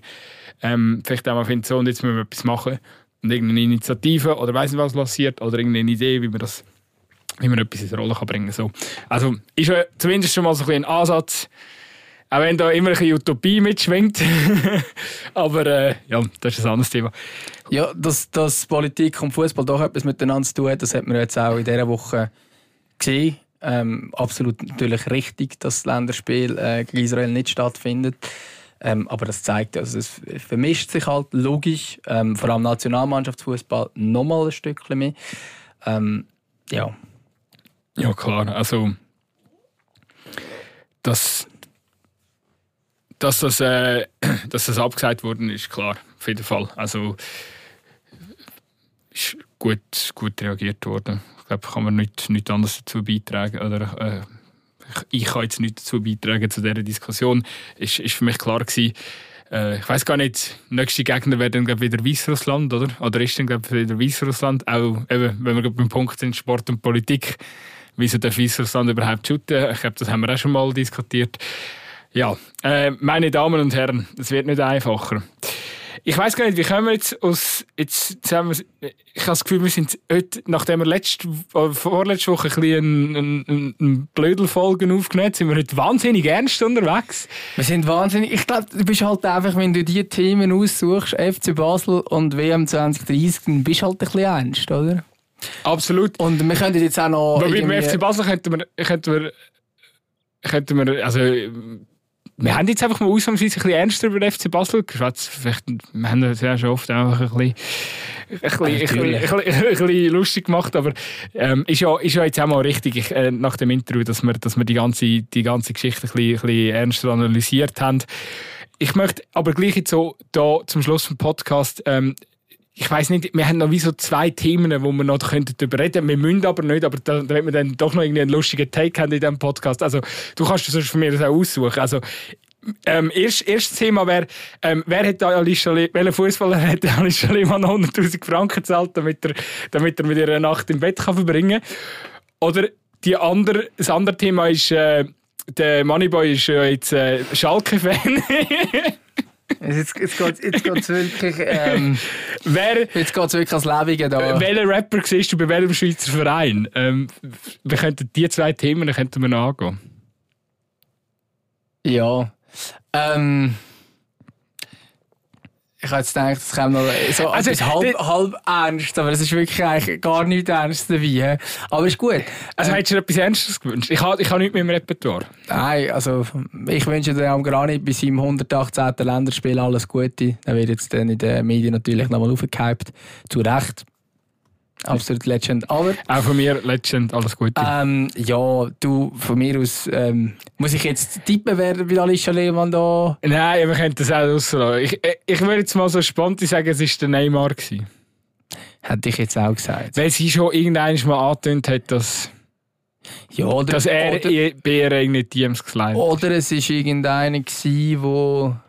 [SPEAKER 1] ähm, vielleicht auch mal findet, so und jetzt müssen wir etwas machen und irgendeine Initiative oder weiss nicht was passiert oder irgendeine Idee, wie man das wie man etwas in die Rolle kann bringen kann. So. Also ist ja zumindest schon mal so ein, ein Ansatz, auch wenn da immer ein bisschen Utopie mitschwingt. Aber äh, ja, das ist ein anderes Thema.
[SPEAKER 2] Ja, dass, dass Politik und Fußball doch etwas miteinander zu tun hat, das hat man jetzt auch in dieser Woche gesehen. Ähm, absolut natürlich richtig, dass das Länderspiel äh, gegen Israel nicht stattfindet. Ähm, aber das zeigt, also es vermischt sich halt logisch, ähm, vor allem Nationalmannschaftsfußball nochmal ein Stückchen mehr. Ähm, ja.
[SPEAKER 1] Ja, klar. Also, das, dass, das, äh, dass das abgesagt worden ist, klar. Auf jeden Fall. Also, ist gut, gut reagiert worden. Ich glaube, kann man nicht, nicht anders dazu beitragen. Oder, äh, ich kann jetzt nichts dazu beitragen zu dieser Diskussion. Ist, ist für mich klar gewesen, äh, ich weiß gar nicht, nächste Gegner wäre dann wieder Weißrussland, oder? Oder ist dann wieder Weißrussland? Auch eben, wenn wir glaub, beim Punkt sind Sport und Politik, wieso darf Weißrussland überhaupt shooten? Ich glaube, das haben wir auch schon mal diskutiert. Ja, äh, meine Damen und Herren, es wird nicht einfacher. Ich weiß gar nicht, wie kommen wir jetzt aus. Jetzt, jetzt wir, ich habe das Gefühl, wir sind heute, nachdem wir letzte, vorletzte Woche ein bisschen eine, eine, eine Blödelfolge aufgenommen sind wir heute wahnsinnig ernst unterwegs.
[SPEAKER 2] Wir sind wahnsinnig. Ich glaube, du bist halt einfach, wenn du die Themen aussuchst, FC Basel und WM 2030, dann bist du halt ein bisschen ernst, oder?
[SPEAKER 1] Absolut.
[SPEAKER 2] Und wir könnten jetzt auch noch.
[SPEAKER 1] Wobei beim FC Basel könnten wir, könnten wir, könnten wir also wir haben jetzt einfach mal ausnahmsweise ein bisschen ernster über den FC Basel geschwätzt. Vielleicht, wir haben das ja schon oft einfach ein bisschen, ein bisschen, ein bisschen, ein bisschen, ein bisschen lustig gemacht, aber ähm, ist, ja, ist ja jetzt auch mal richtig äh, nach dem Interview, dass wir, dass wir die, ganze, die ganze Geschichte ein bisschen, ein bisschen ernster analysiert haben. Ich möchte aber gleich jetzt so da zum Schluss vom Podcast ähm, ich weiß nicht, wir haben noch wie so zwei Themen, wo wir noch könnten darüber reden. Wir müssen aber nicht, aber da, damit wir dann doch noch einen lustigen Take haben in diesem Podcast. Also, du kannst das von mir das auch aussuchen. Also, ähm, erst, erstes Thema wäre, ähm, wer hat Alicia welcher Fußballer hat Alicia Lehmann 100.000 Franken gezahlt, damit er, damit er mit ihrer Nacht im Bett kann verbringen kann? Oder die andere, das andere Thema ist, äh, der Moneyboy ist äh, jetzt äh, Schalke-Fan.
[SPEAKER 2] Jetzt, jetzt geht es wirklich. Ähm, Wer, jetzt geht es wirklich ans Lebige da.
[SPEAKER 1] Welcher Rapper siehst du bei welchem Schweizer Verein? Ähm, wir könnten die zwei Themen könnten wir angehen.
[SPEAKER 2] Ja. Ähm, ich habe jetzt gedacht, es kommt noch so also, halb, halb ernst, aber es ist wirklich eigentlich gar nicht ernst dabei. Aber ist gut.
[SPEAKER 1] Also ähm, hättest du etwas Ernstes gewünscht? Ich habe, ich habe nichts mehr im Repertoire.
[SPEAKER 2] Nein, also ich wünsche dir am Granit bei seinem 118. Länderspiel alles Gute. Er wird jetzt dann in den Medien natürlich nochmal aufgehypt. Zu Recht. Absolut Legend. Aber,
[SPEAKER 1] Auch von mir Legend, alles Gute.
[SPEAKER 2] Ähm, ja, du, von mir aus, ähm, muss ich jetzt tippen, wer bei Alicia Lehmann da...
[SPEAKER 1] Nein, wir können das auch auslassen. Ich, ich würde jetzt mal so spontan sagen, es war der Neymar. Gewesen.
[SPEAKER 2] Hätte ich jetzt auch gesagt.
[SPEAKER 1] Weil sie schon irgendwann mal angetönt hat, dass... Ja, oder, dass er oder, bei ihr irgendwie DMs geslidet
[SPEAKER 2] Oder es war irgendeiner, der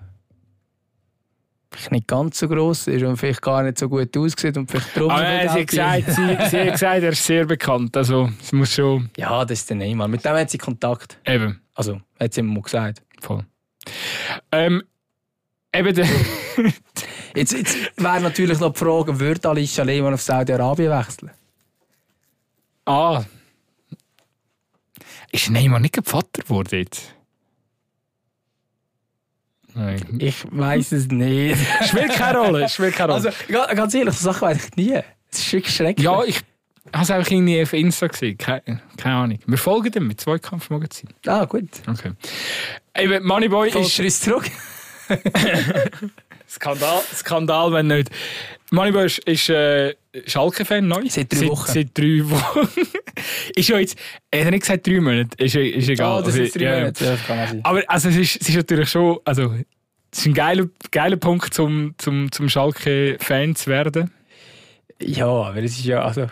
[SPEAKER 2] nicht ganz so gross ist und vielleicht gar nicht so gut aussieht und vielleicht
[SPEAKER 1] drum. Aber ah, sie, hat gesagt, sie, sie hat gesagt, er ist sehr bekannt. Also, es muss schon.
[SPEAKER 2] Ja, das ist der Neymar. Mit dem hat sie Kontakt.
[SPEAKER 1] Eben.
[SPEAKER 2] Also, hat sie immer mal gesagt.
[SPEAKER 1] Voll. Ähm, eben der.
[SPEAKER 2] jetzt jetzt wäre natürlich noch die Frage, würde Alicia Lehmann auf Saudi-Arabien wechseln?
[SPEAKER 1] Ah. Ist Neymar nicht Vater geworden jetzt?
[SPEAKER 2] Nein. Ich weiß es nicht.
[SPEAKER 1] Spielt keine Rolle. Spielt keine Rolle.
[SPEAKER 2] Also, ganz ehrlich, so Sachen weiß ich nie. Es ist wirklich schrecklich.
[SPEAKER 1] Ja, ich habe es einfach irgendwie auf Insta gesehen. Keine, keine Ahnung. Wir folgen dem mit Zweikampfmagazin.
[SPEAKER 2] Ah, gut.
[SPEAKER 1] Okay. Eben, Moneyboy
[SPEAKER 2] Folgt ist... zurück.
[SPEAKER 1] Skandal, Skandal, wenn nicht. Moneyboy ist, ist äh, Schalke-Fan neu.
[SPEAKER 2] Seit drei Wochen.
[SPEAKER 1] Seit, drei Wochen. ist ja jetzt, er hat nicht gesagt drei Monate, ist, ist egal.
[SPEAKER 2] Oh, das ist drei ja, Monate, ja, kann man
[SPEAKER 1] Aber also, es, ist, es ist natürlich schon, also, es ist ein geiler, geiler Punkt, zum, zum, zum Schalke-Fan zu werden.
[SPEAKER 2] Ja, aber es ist ja, also...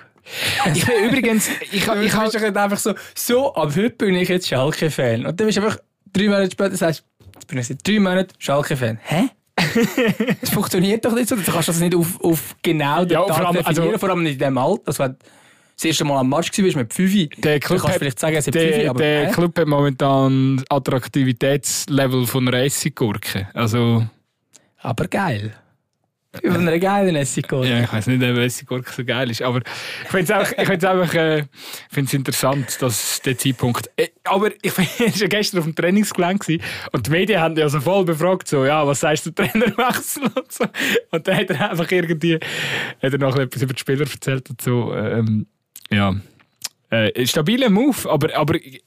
[SPEAKER 1] ich bin übrigens... Ich, ich,
[SPEAKER 2] ich habe einfach so, so, ab heute bin ich jetzt Schalke-Fan. Und dann bist du einfach drei Monate später sagst, jetzt bin ich seit drei Monaten Schalke-Fan. Hä? Das funktioniert doch nicht so. Du kannst das nicht auf, auf genau den
[SPEAKER 1] ja, Tag
[SPEAKER 2] allem, also, vor allem nicht in dem Alter. Das das erste Mal am Match warst mit 5.
[SPEAKER 1] Der Club,
[SPEAKER 2] kannst
[SPEAKER 1] hat,
[SPEAKER 2] vielleicht sagen, es
[SPEAKER 1] der,
[SPEAKER 2] 5, aber
[SPEAKER 1] der? Club hat momentan das Attraktivitätslevel von einer Essiggurke. Also,
[SPEAKER 2] aber geil. Über eine geile Essiggurke.
[SPEAKER 1] ja, ich weiß nicht, ob Essiggurke so geil ist, aber ich finde es einfach, ich find's einfach äh, find's interessant, dass der Zeitpunkt. Äh, aber ich bin schon gestern auf dem Trainingsgelände gewesen und die Medien haben ja so voll befragt, so, ja, was sagst du, Trainerwechsel und so. Und dann hat er einfach irgendwie, hat er noch etwas über die Spieler erzählt und so. Ähm, ja, äh, stabiler Move, aber, aber äh,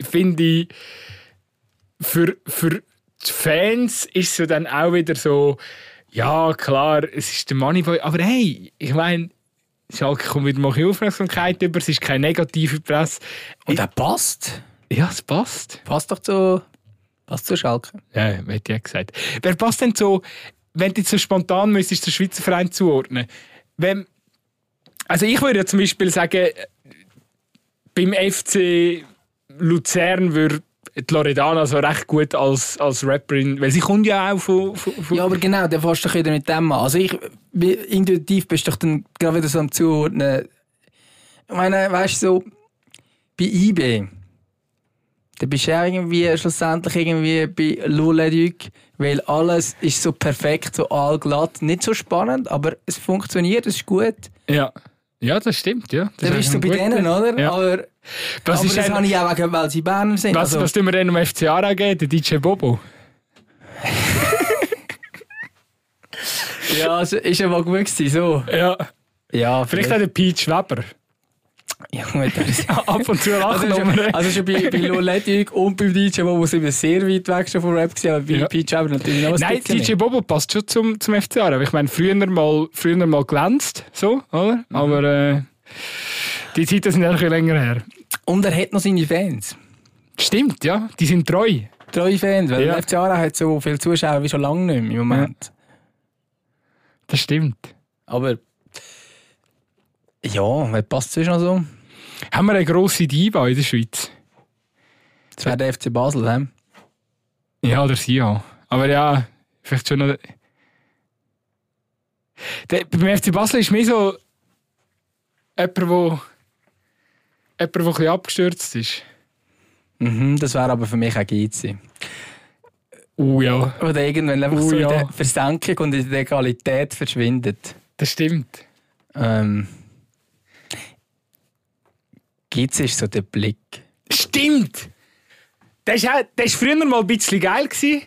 [SPEAKER 1] finde ich, für, für die Fans ist es ja dann auch wieder so, ja, klar, es ist der Moneyboy, aber hey, ich meine, Schalke kommt wieder mal Aufmerksamkeit über, es ist keine negative Presse.
[SPEAKER 2] Und er passt.
[SPEAKER 1] Ja, es passt.
[SPEAKER 2] Passt doch zu, passt zu Schalke.
[SPEAKER 1] Ja, hätte ich ja gesagt. Wer passt denn so, wenn du jetzt so spontan müsstest, den Schweizer Verein zuordnen? Wenn, also ich würde ja zum Beispiel sagen, beim FC Luzern würde die Loredana so recht gut als, als Rapperin, weil sie kommt ja auch von... von, von
[SPEAKER 2] Ja, aber genau, der fasst doch wieder mit dem an. Also ich, intuitiv bist du doch dann gerade wieder so am Zuordnen. Ich meine, weißt du, so, bei IB, da bist du auch irgendwie schlussendlich irgendwie bei Luleduc, weil alles ist so perfekt, so allglatt. Nicht so spannend, aber es funktioniert, es ist gut.
[SPEAKER 1] ja. ja, das stimmt, ja. Das
[SPEAKER 2] Da bist du bei denen, oder?
[SPEAKER 1] Ja.
[SPEAKER 2] Aber,
[SPEAKER 1] Was
[SPEAKER 2] aber
[SPEAKER 1] ist
[SPEAKER 2] das habe ich auch wegen, weil sie Berner sind.
[SPEAKER 1] Was,
[SPEAKER 2] also,
[SPEAKER 1] was tun wir denn um FCA geben? Der DJ Bobo?
[SPEAKER 2] ja, es ist ja mal gut gewesen, so.
[SPEAKER 1] Ja.
[SPEAKER 2] Ja,
[SPEAKER 1] Vielleicht auch der Peach Weber.
[SPEAKER 2] Ja, gut, das
[SPEAKER 1] Ab und zu
[SPEAKER 2] Also
[SPEAKER 1] lachen
[SPEAKER 2] schon,
[SPEAKER 1] wir.
[SPEAKER 2] also schon bei, bei Loletic und beim DJ Bobo sind wir sehr weit weg schon vom Rap gewesen, aber bei
[SPEAKER 1] Ja.
[SPEAKER 2] Peach aber natürlich noch ein
[SPEAKER 1] Nein, DJ Bobo passt schon zum, zum FCA. Aber ich meine, früher mal, früher mal glänzt, so, oder?
[SPEAKER 2] Mhm.
[SPEAKER 1] Aber äh, die Zeiten sind ja ein bisschen länger her.
[SPEAKER 2] Und er hat noch seine Fans.
[SPEAKER 1] Stimmt, ja. Die sind treu.
[SPEAKER 2] Treue Fans, weil
[SPEAKER 1] Ja.
[SPEAKER 2] der FC Aarau hat so viele Zuschauer wie schon lange nicht mehr im Moment.
[SPEAKER 1] Das stimmt.
[SPEAKER 2] Aber ja, wer passt noch so?
[SPEAKER 1] Haben wir eine grosse Diva in der Schweiz?
[SPEAKER 2] Das wäre der FC Basel, he?
[SPEAKER 1] Ja, oder sie auch. Aber ja, vielleicht schon noch. Der, beim FC Basel ist mehr so jemand, der jemand, der ein bisschen abgestürzt ist.
[SPEAKER 2] Mhm, das wäre aber für mich auch Geizi.
[SPEAKER 1] Oh ja,
[SPEAKER 2] Oder irgendwann einfach
[SPEAKER 1] Oh,
[SPEAKER 2] so in der Versenkung und in der Egalität verschwindet.
[SPEAKER 1] das stimmt.
[SPEAKER 2] Ähm, Geizi ist so der Blick.
[SPEAKER 1] Stimmt! Der war früher mal ein bisschen geil. Gewesen.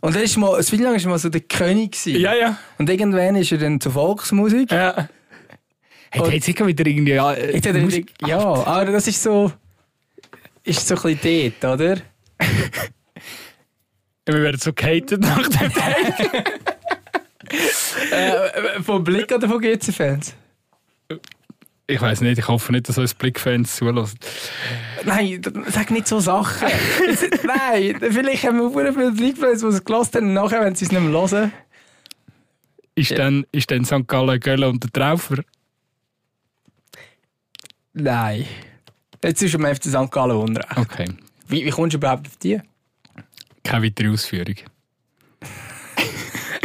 [SPEAKER 2] Und er ist mal, Zeit lang war mal so der König. Gewesen.
[SPEAKER 1] Ja, ja.
[SPEAKER 2] Und irgendwann ist er dann zur Volksmusik.
[SPEAKER 1] ja. Hey, der hat sicher wieder irgendwie. Ja, äh,
[SPEAKER 2] Jetzt hat er
[SPEAKER 1] Mus-
[SPEAKER 2] wieder, ja, aber das ist so. Ist so ein bisschen dort, oder?
[SPEAKER 1] Wir werden so gehatet nach dem Tag.
[SPEAKER 2] äh, vom Blick oder von GC-Fans?
[SPEAKER 1] Ich weiß nicht, ich hoffe nicht, dass uns Blickfans zulassen.
[SPEAKER 2] Nein, sag nicht so Sachen. Nein, vielleicht haben wir sehr viele Blickfans, die es gelassen haben nachher, wenn sie es nicht mehr hören.
[SPEAKER 1] Ist, dann, ist dann St. Gallen, Gölle und der Traufer?
[SPEAKER 2] Nein. Jetzt ist am FC St. Gallen unrecht.
[SPEAKER 1] Okay.
[SPEAKER 2] Wie, wie kommst du überhaupt auf die?
[SPEAKER 1] Keine weitere Ausführung.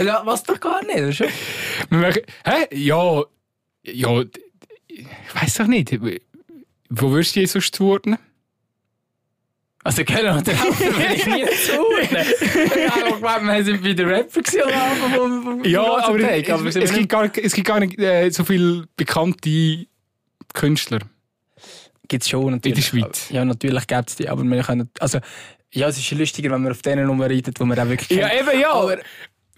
[SPEAKER 2] Ja, was doch gar nicht, oder schon?
[SPEAKER 1] Machen, hä? Ja. Ja. Ich weiß doch nicht. Wo würdest du sonst zuordnen?
[SPEAKER 2] Also, wir drauf, will ich nie zuordnen. Ich gemeint, wir sind bei den Rapper gewesen
[SPEAKER 1] Ja, aber,
[SPEAKER 2] Take,
[SPEAKER 1] es,
[SPEAKER 2] sind
[SPEAKER 1] es,
[SPEAKER 2] wir
[SPEAKER 1] gibt gar, es gibt gar nicht äh, so viele bekannte Künstler.
[SPEAKER 2] Gibt es schon natürlich.
[SPEAKER 1] In der Schweiz.
[SPEAKER 2] Ja, natürlich gibt es die, aber wir können... Also, ja, es ist lustiger, wenn man auf denen rumreitet, wo man auch wirklich
[SPEAKER 1] Ja,
[SPEAKER 2] kennt.
[SPEAKER 1] eben, ja.
[SPEAKER 2] Aber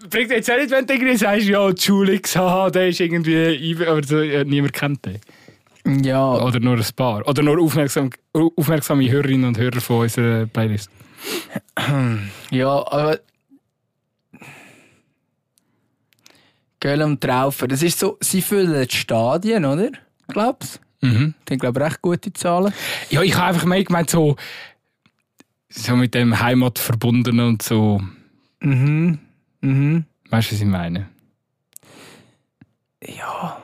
[SPEAKER 1] Bringt jetzt auch nicht, wenn du irgendwie sagst, ja, Julix, haha, der ist irgendwie, aber so, ja, niemand kennt den.
[SPEAKER 2] ja,
[SPEAKER 1] Oder nur ein paar. Oder nur aufmerksam, aufmerksame Hörerinnen und Hörer von unserer Playlist.
[SPEAKER 2] ja, aber... Göll und Traufer, das ist so, sie füllen die Stadien, oder? Glaubst du?
[SPEAKER 1] Mhm.
[SPEAKER 2] Die haben, glaube ich, recht gute Zahlen.
[SPEAKER 1] Ja, ich habe einfach mehr gemeint, so, so mit dem Heimat verbunden und so.
[SPEAKER 2] Mhm. Mhm.
[SPEAKER 1] Weißt du, was ich meine?
[SPEAKER 2] Ja.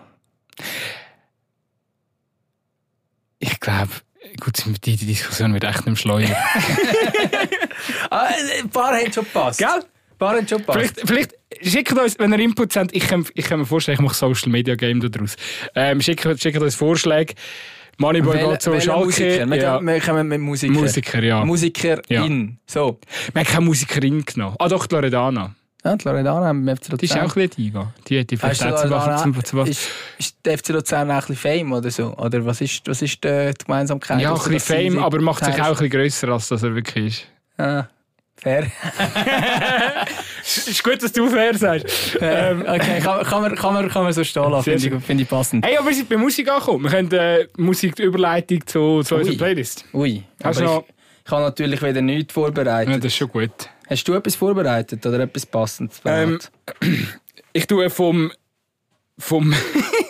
[SPEAKER 1] Ich glaube, gut, die, Diskussion wird echt nicht mehr schleuer.
[SPEAKER 2] Ah, ein paar haben schon gepasst.
[SPEAKER 1] Gell?
[SPEAKER 2] Schon passt.
[SPEAKER 1] Vielleicht, vielleicht schickt uns, wenn ihr Inputs habt, ich kann, ich kann mir vorstellen, ich mache Social Media Game daraus. Ähm, schickt, schickt uns Vorschläge. Moneyboy geht zu
[SPEAKER 2] welcher
[SPEAKER 1] Schalke.
[SPEAKER 2] Musiker? Wir,
[SPEAKER 1] Ja.
[SPEAKER 2] wir kommen mit Musiker.
[SPEAKER 1] Musiker, ja.
[SPEAKER 2] Musikerin. So.
[SPEAKER 1] Wir haben keine Musikerin genommen. Ah doch, die Loredana.
[SPEAKER 2] Ja, die Loredana haben wir FC Luzern.
[SPEAKER 1] Die ist auch ein bisschen eingegangen. Die hat die
[SPEAKER 2] Loredana,
[SPEAKER 1] zum,
[SPEAKER 2] ist, ist der FC Luzern auch ein bisschen Fame oder so? Oder was ist, was ist die die Gemeinsamkeit?
[SPEAKER 1] Ja, ein bisschen Fame, aber macht sich auch ein bisschen grösser, als das er wirklich ist.
[SPEAKER 2] Ah, fair.
[SPEAKER 1] ist gut, dass du fair sagst.
[SPEAKER 2] ähm, okay, kann, kann, man, kann, man, kann man so stehen lassen, finde ich, find ich passend.
[SPEAKER 1] Hey, aber wir sind bei Musik angekommen. Wir können äh, Musiküberleitung zu, zu unserer
[SPEAKER 2] Ui.
[SPEAKER 1] Playlist.
[SPEAKER 2] Ui,
[SPEAKER 1] Hast
[SPEAKER 2] aber
[SPEAKER 1] du
[SPEAKER 2] ich,
[SPEAKER 1] noch-
[SPEAKER 2] ich habe natürlich wieder nichts vorbereitet.
[SPEAKER 1] Ja, das ist schon gut.
[SPEAKER 2] Hast du etwas vorbereitet oder etwas Passendes?
[SPEAKER 1] Ähm, ich tue vom, vom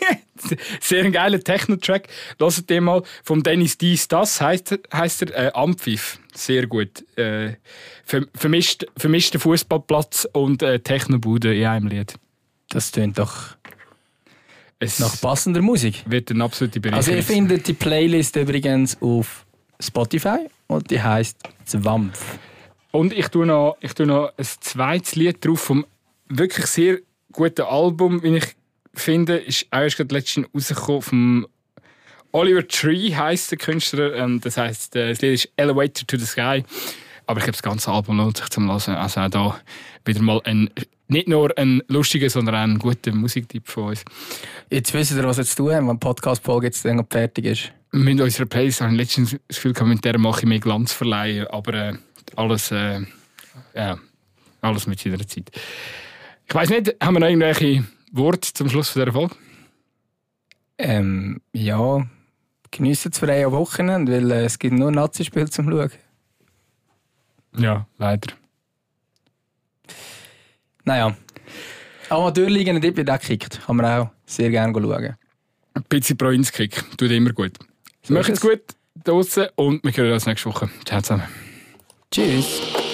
[SPEAKER 1] sehr geilen Techno-Track. Hört den mal. Vom Dennis Dies Das heisst, heisst er äh, Ampfiff. Sehr gut. Äh, ver- vermischt, vermischter Fußballplatz und äh, Techno-Bude in einem Lied.
[SPEAKER 2] das tönt doch
[SPEAKER 1] Es
[SPEAKER 2] nach passender Musik.
[SPEAKER 1] wird eine absolute
[SPEAKER 2] Also ihr findet die Playlist übrigens auf Spotify und die heißt Zwampf.
[SPEAKER 1] Und ich tue noch, ich tue noch ein zweites Lied drauf vom wirklich sehr guten Album, wie ich finde, ist auch erst gerade letztens rausgekommen vom Oliver Tree heisst der Künstler. Und das heißt, das Lied ist Elevator to the Sky. Aber ich glaube, das ganze Album lohnt sich zum Hören. Also auch da wieder mal ein, nicht nur ein lustiger, sondern auch ein guter Musiktipp von uns.
[SPEAKER 2] Jetzt wisst ihr, was jetzt zu tun haben, wenn die Podcast-Folge jetzt dann fertig ist.
[SPEAKER 1] Mit unserer Playlist habe ich letztens das Gefühl, gehabt, mit der mache ich mehr Glanz verleihen. Aber äh, alles, äh, ja, alles mit seiner Zeit. Ich weiß nicht, haben wir noch irgendwelche Worte zum Schluss von dieser Folge?
[SPEAKER 2] Ähm, ja, geniessen das freie Wochenende, weil äh, es gibt nur Nazi-Spiele zum Schauen.
[SPEAKER 1] Ja, leider.
[SPEAKER 2] Naja. Amateurligen dort wird auch gekickt. Kann man auch sehr gerne schauen.
[SPEAKER 1] Ein bisschen pro Inskick, tut immer gut.
[SPEAKER 2] So
[SPEAKER 1] Macht's gut draußen und wir hören uns nächste Woche. Ciao zusammen.
[SPEAKER 2] Tschüss.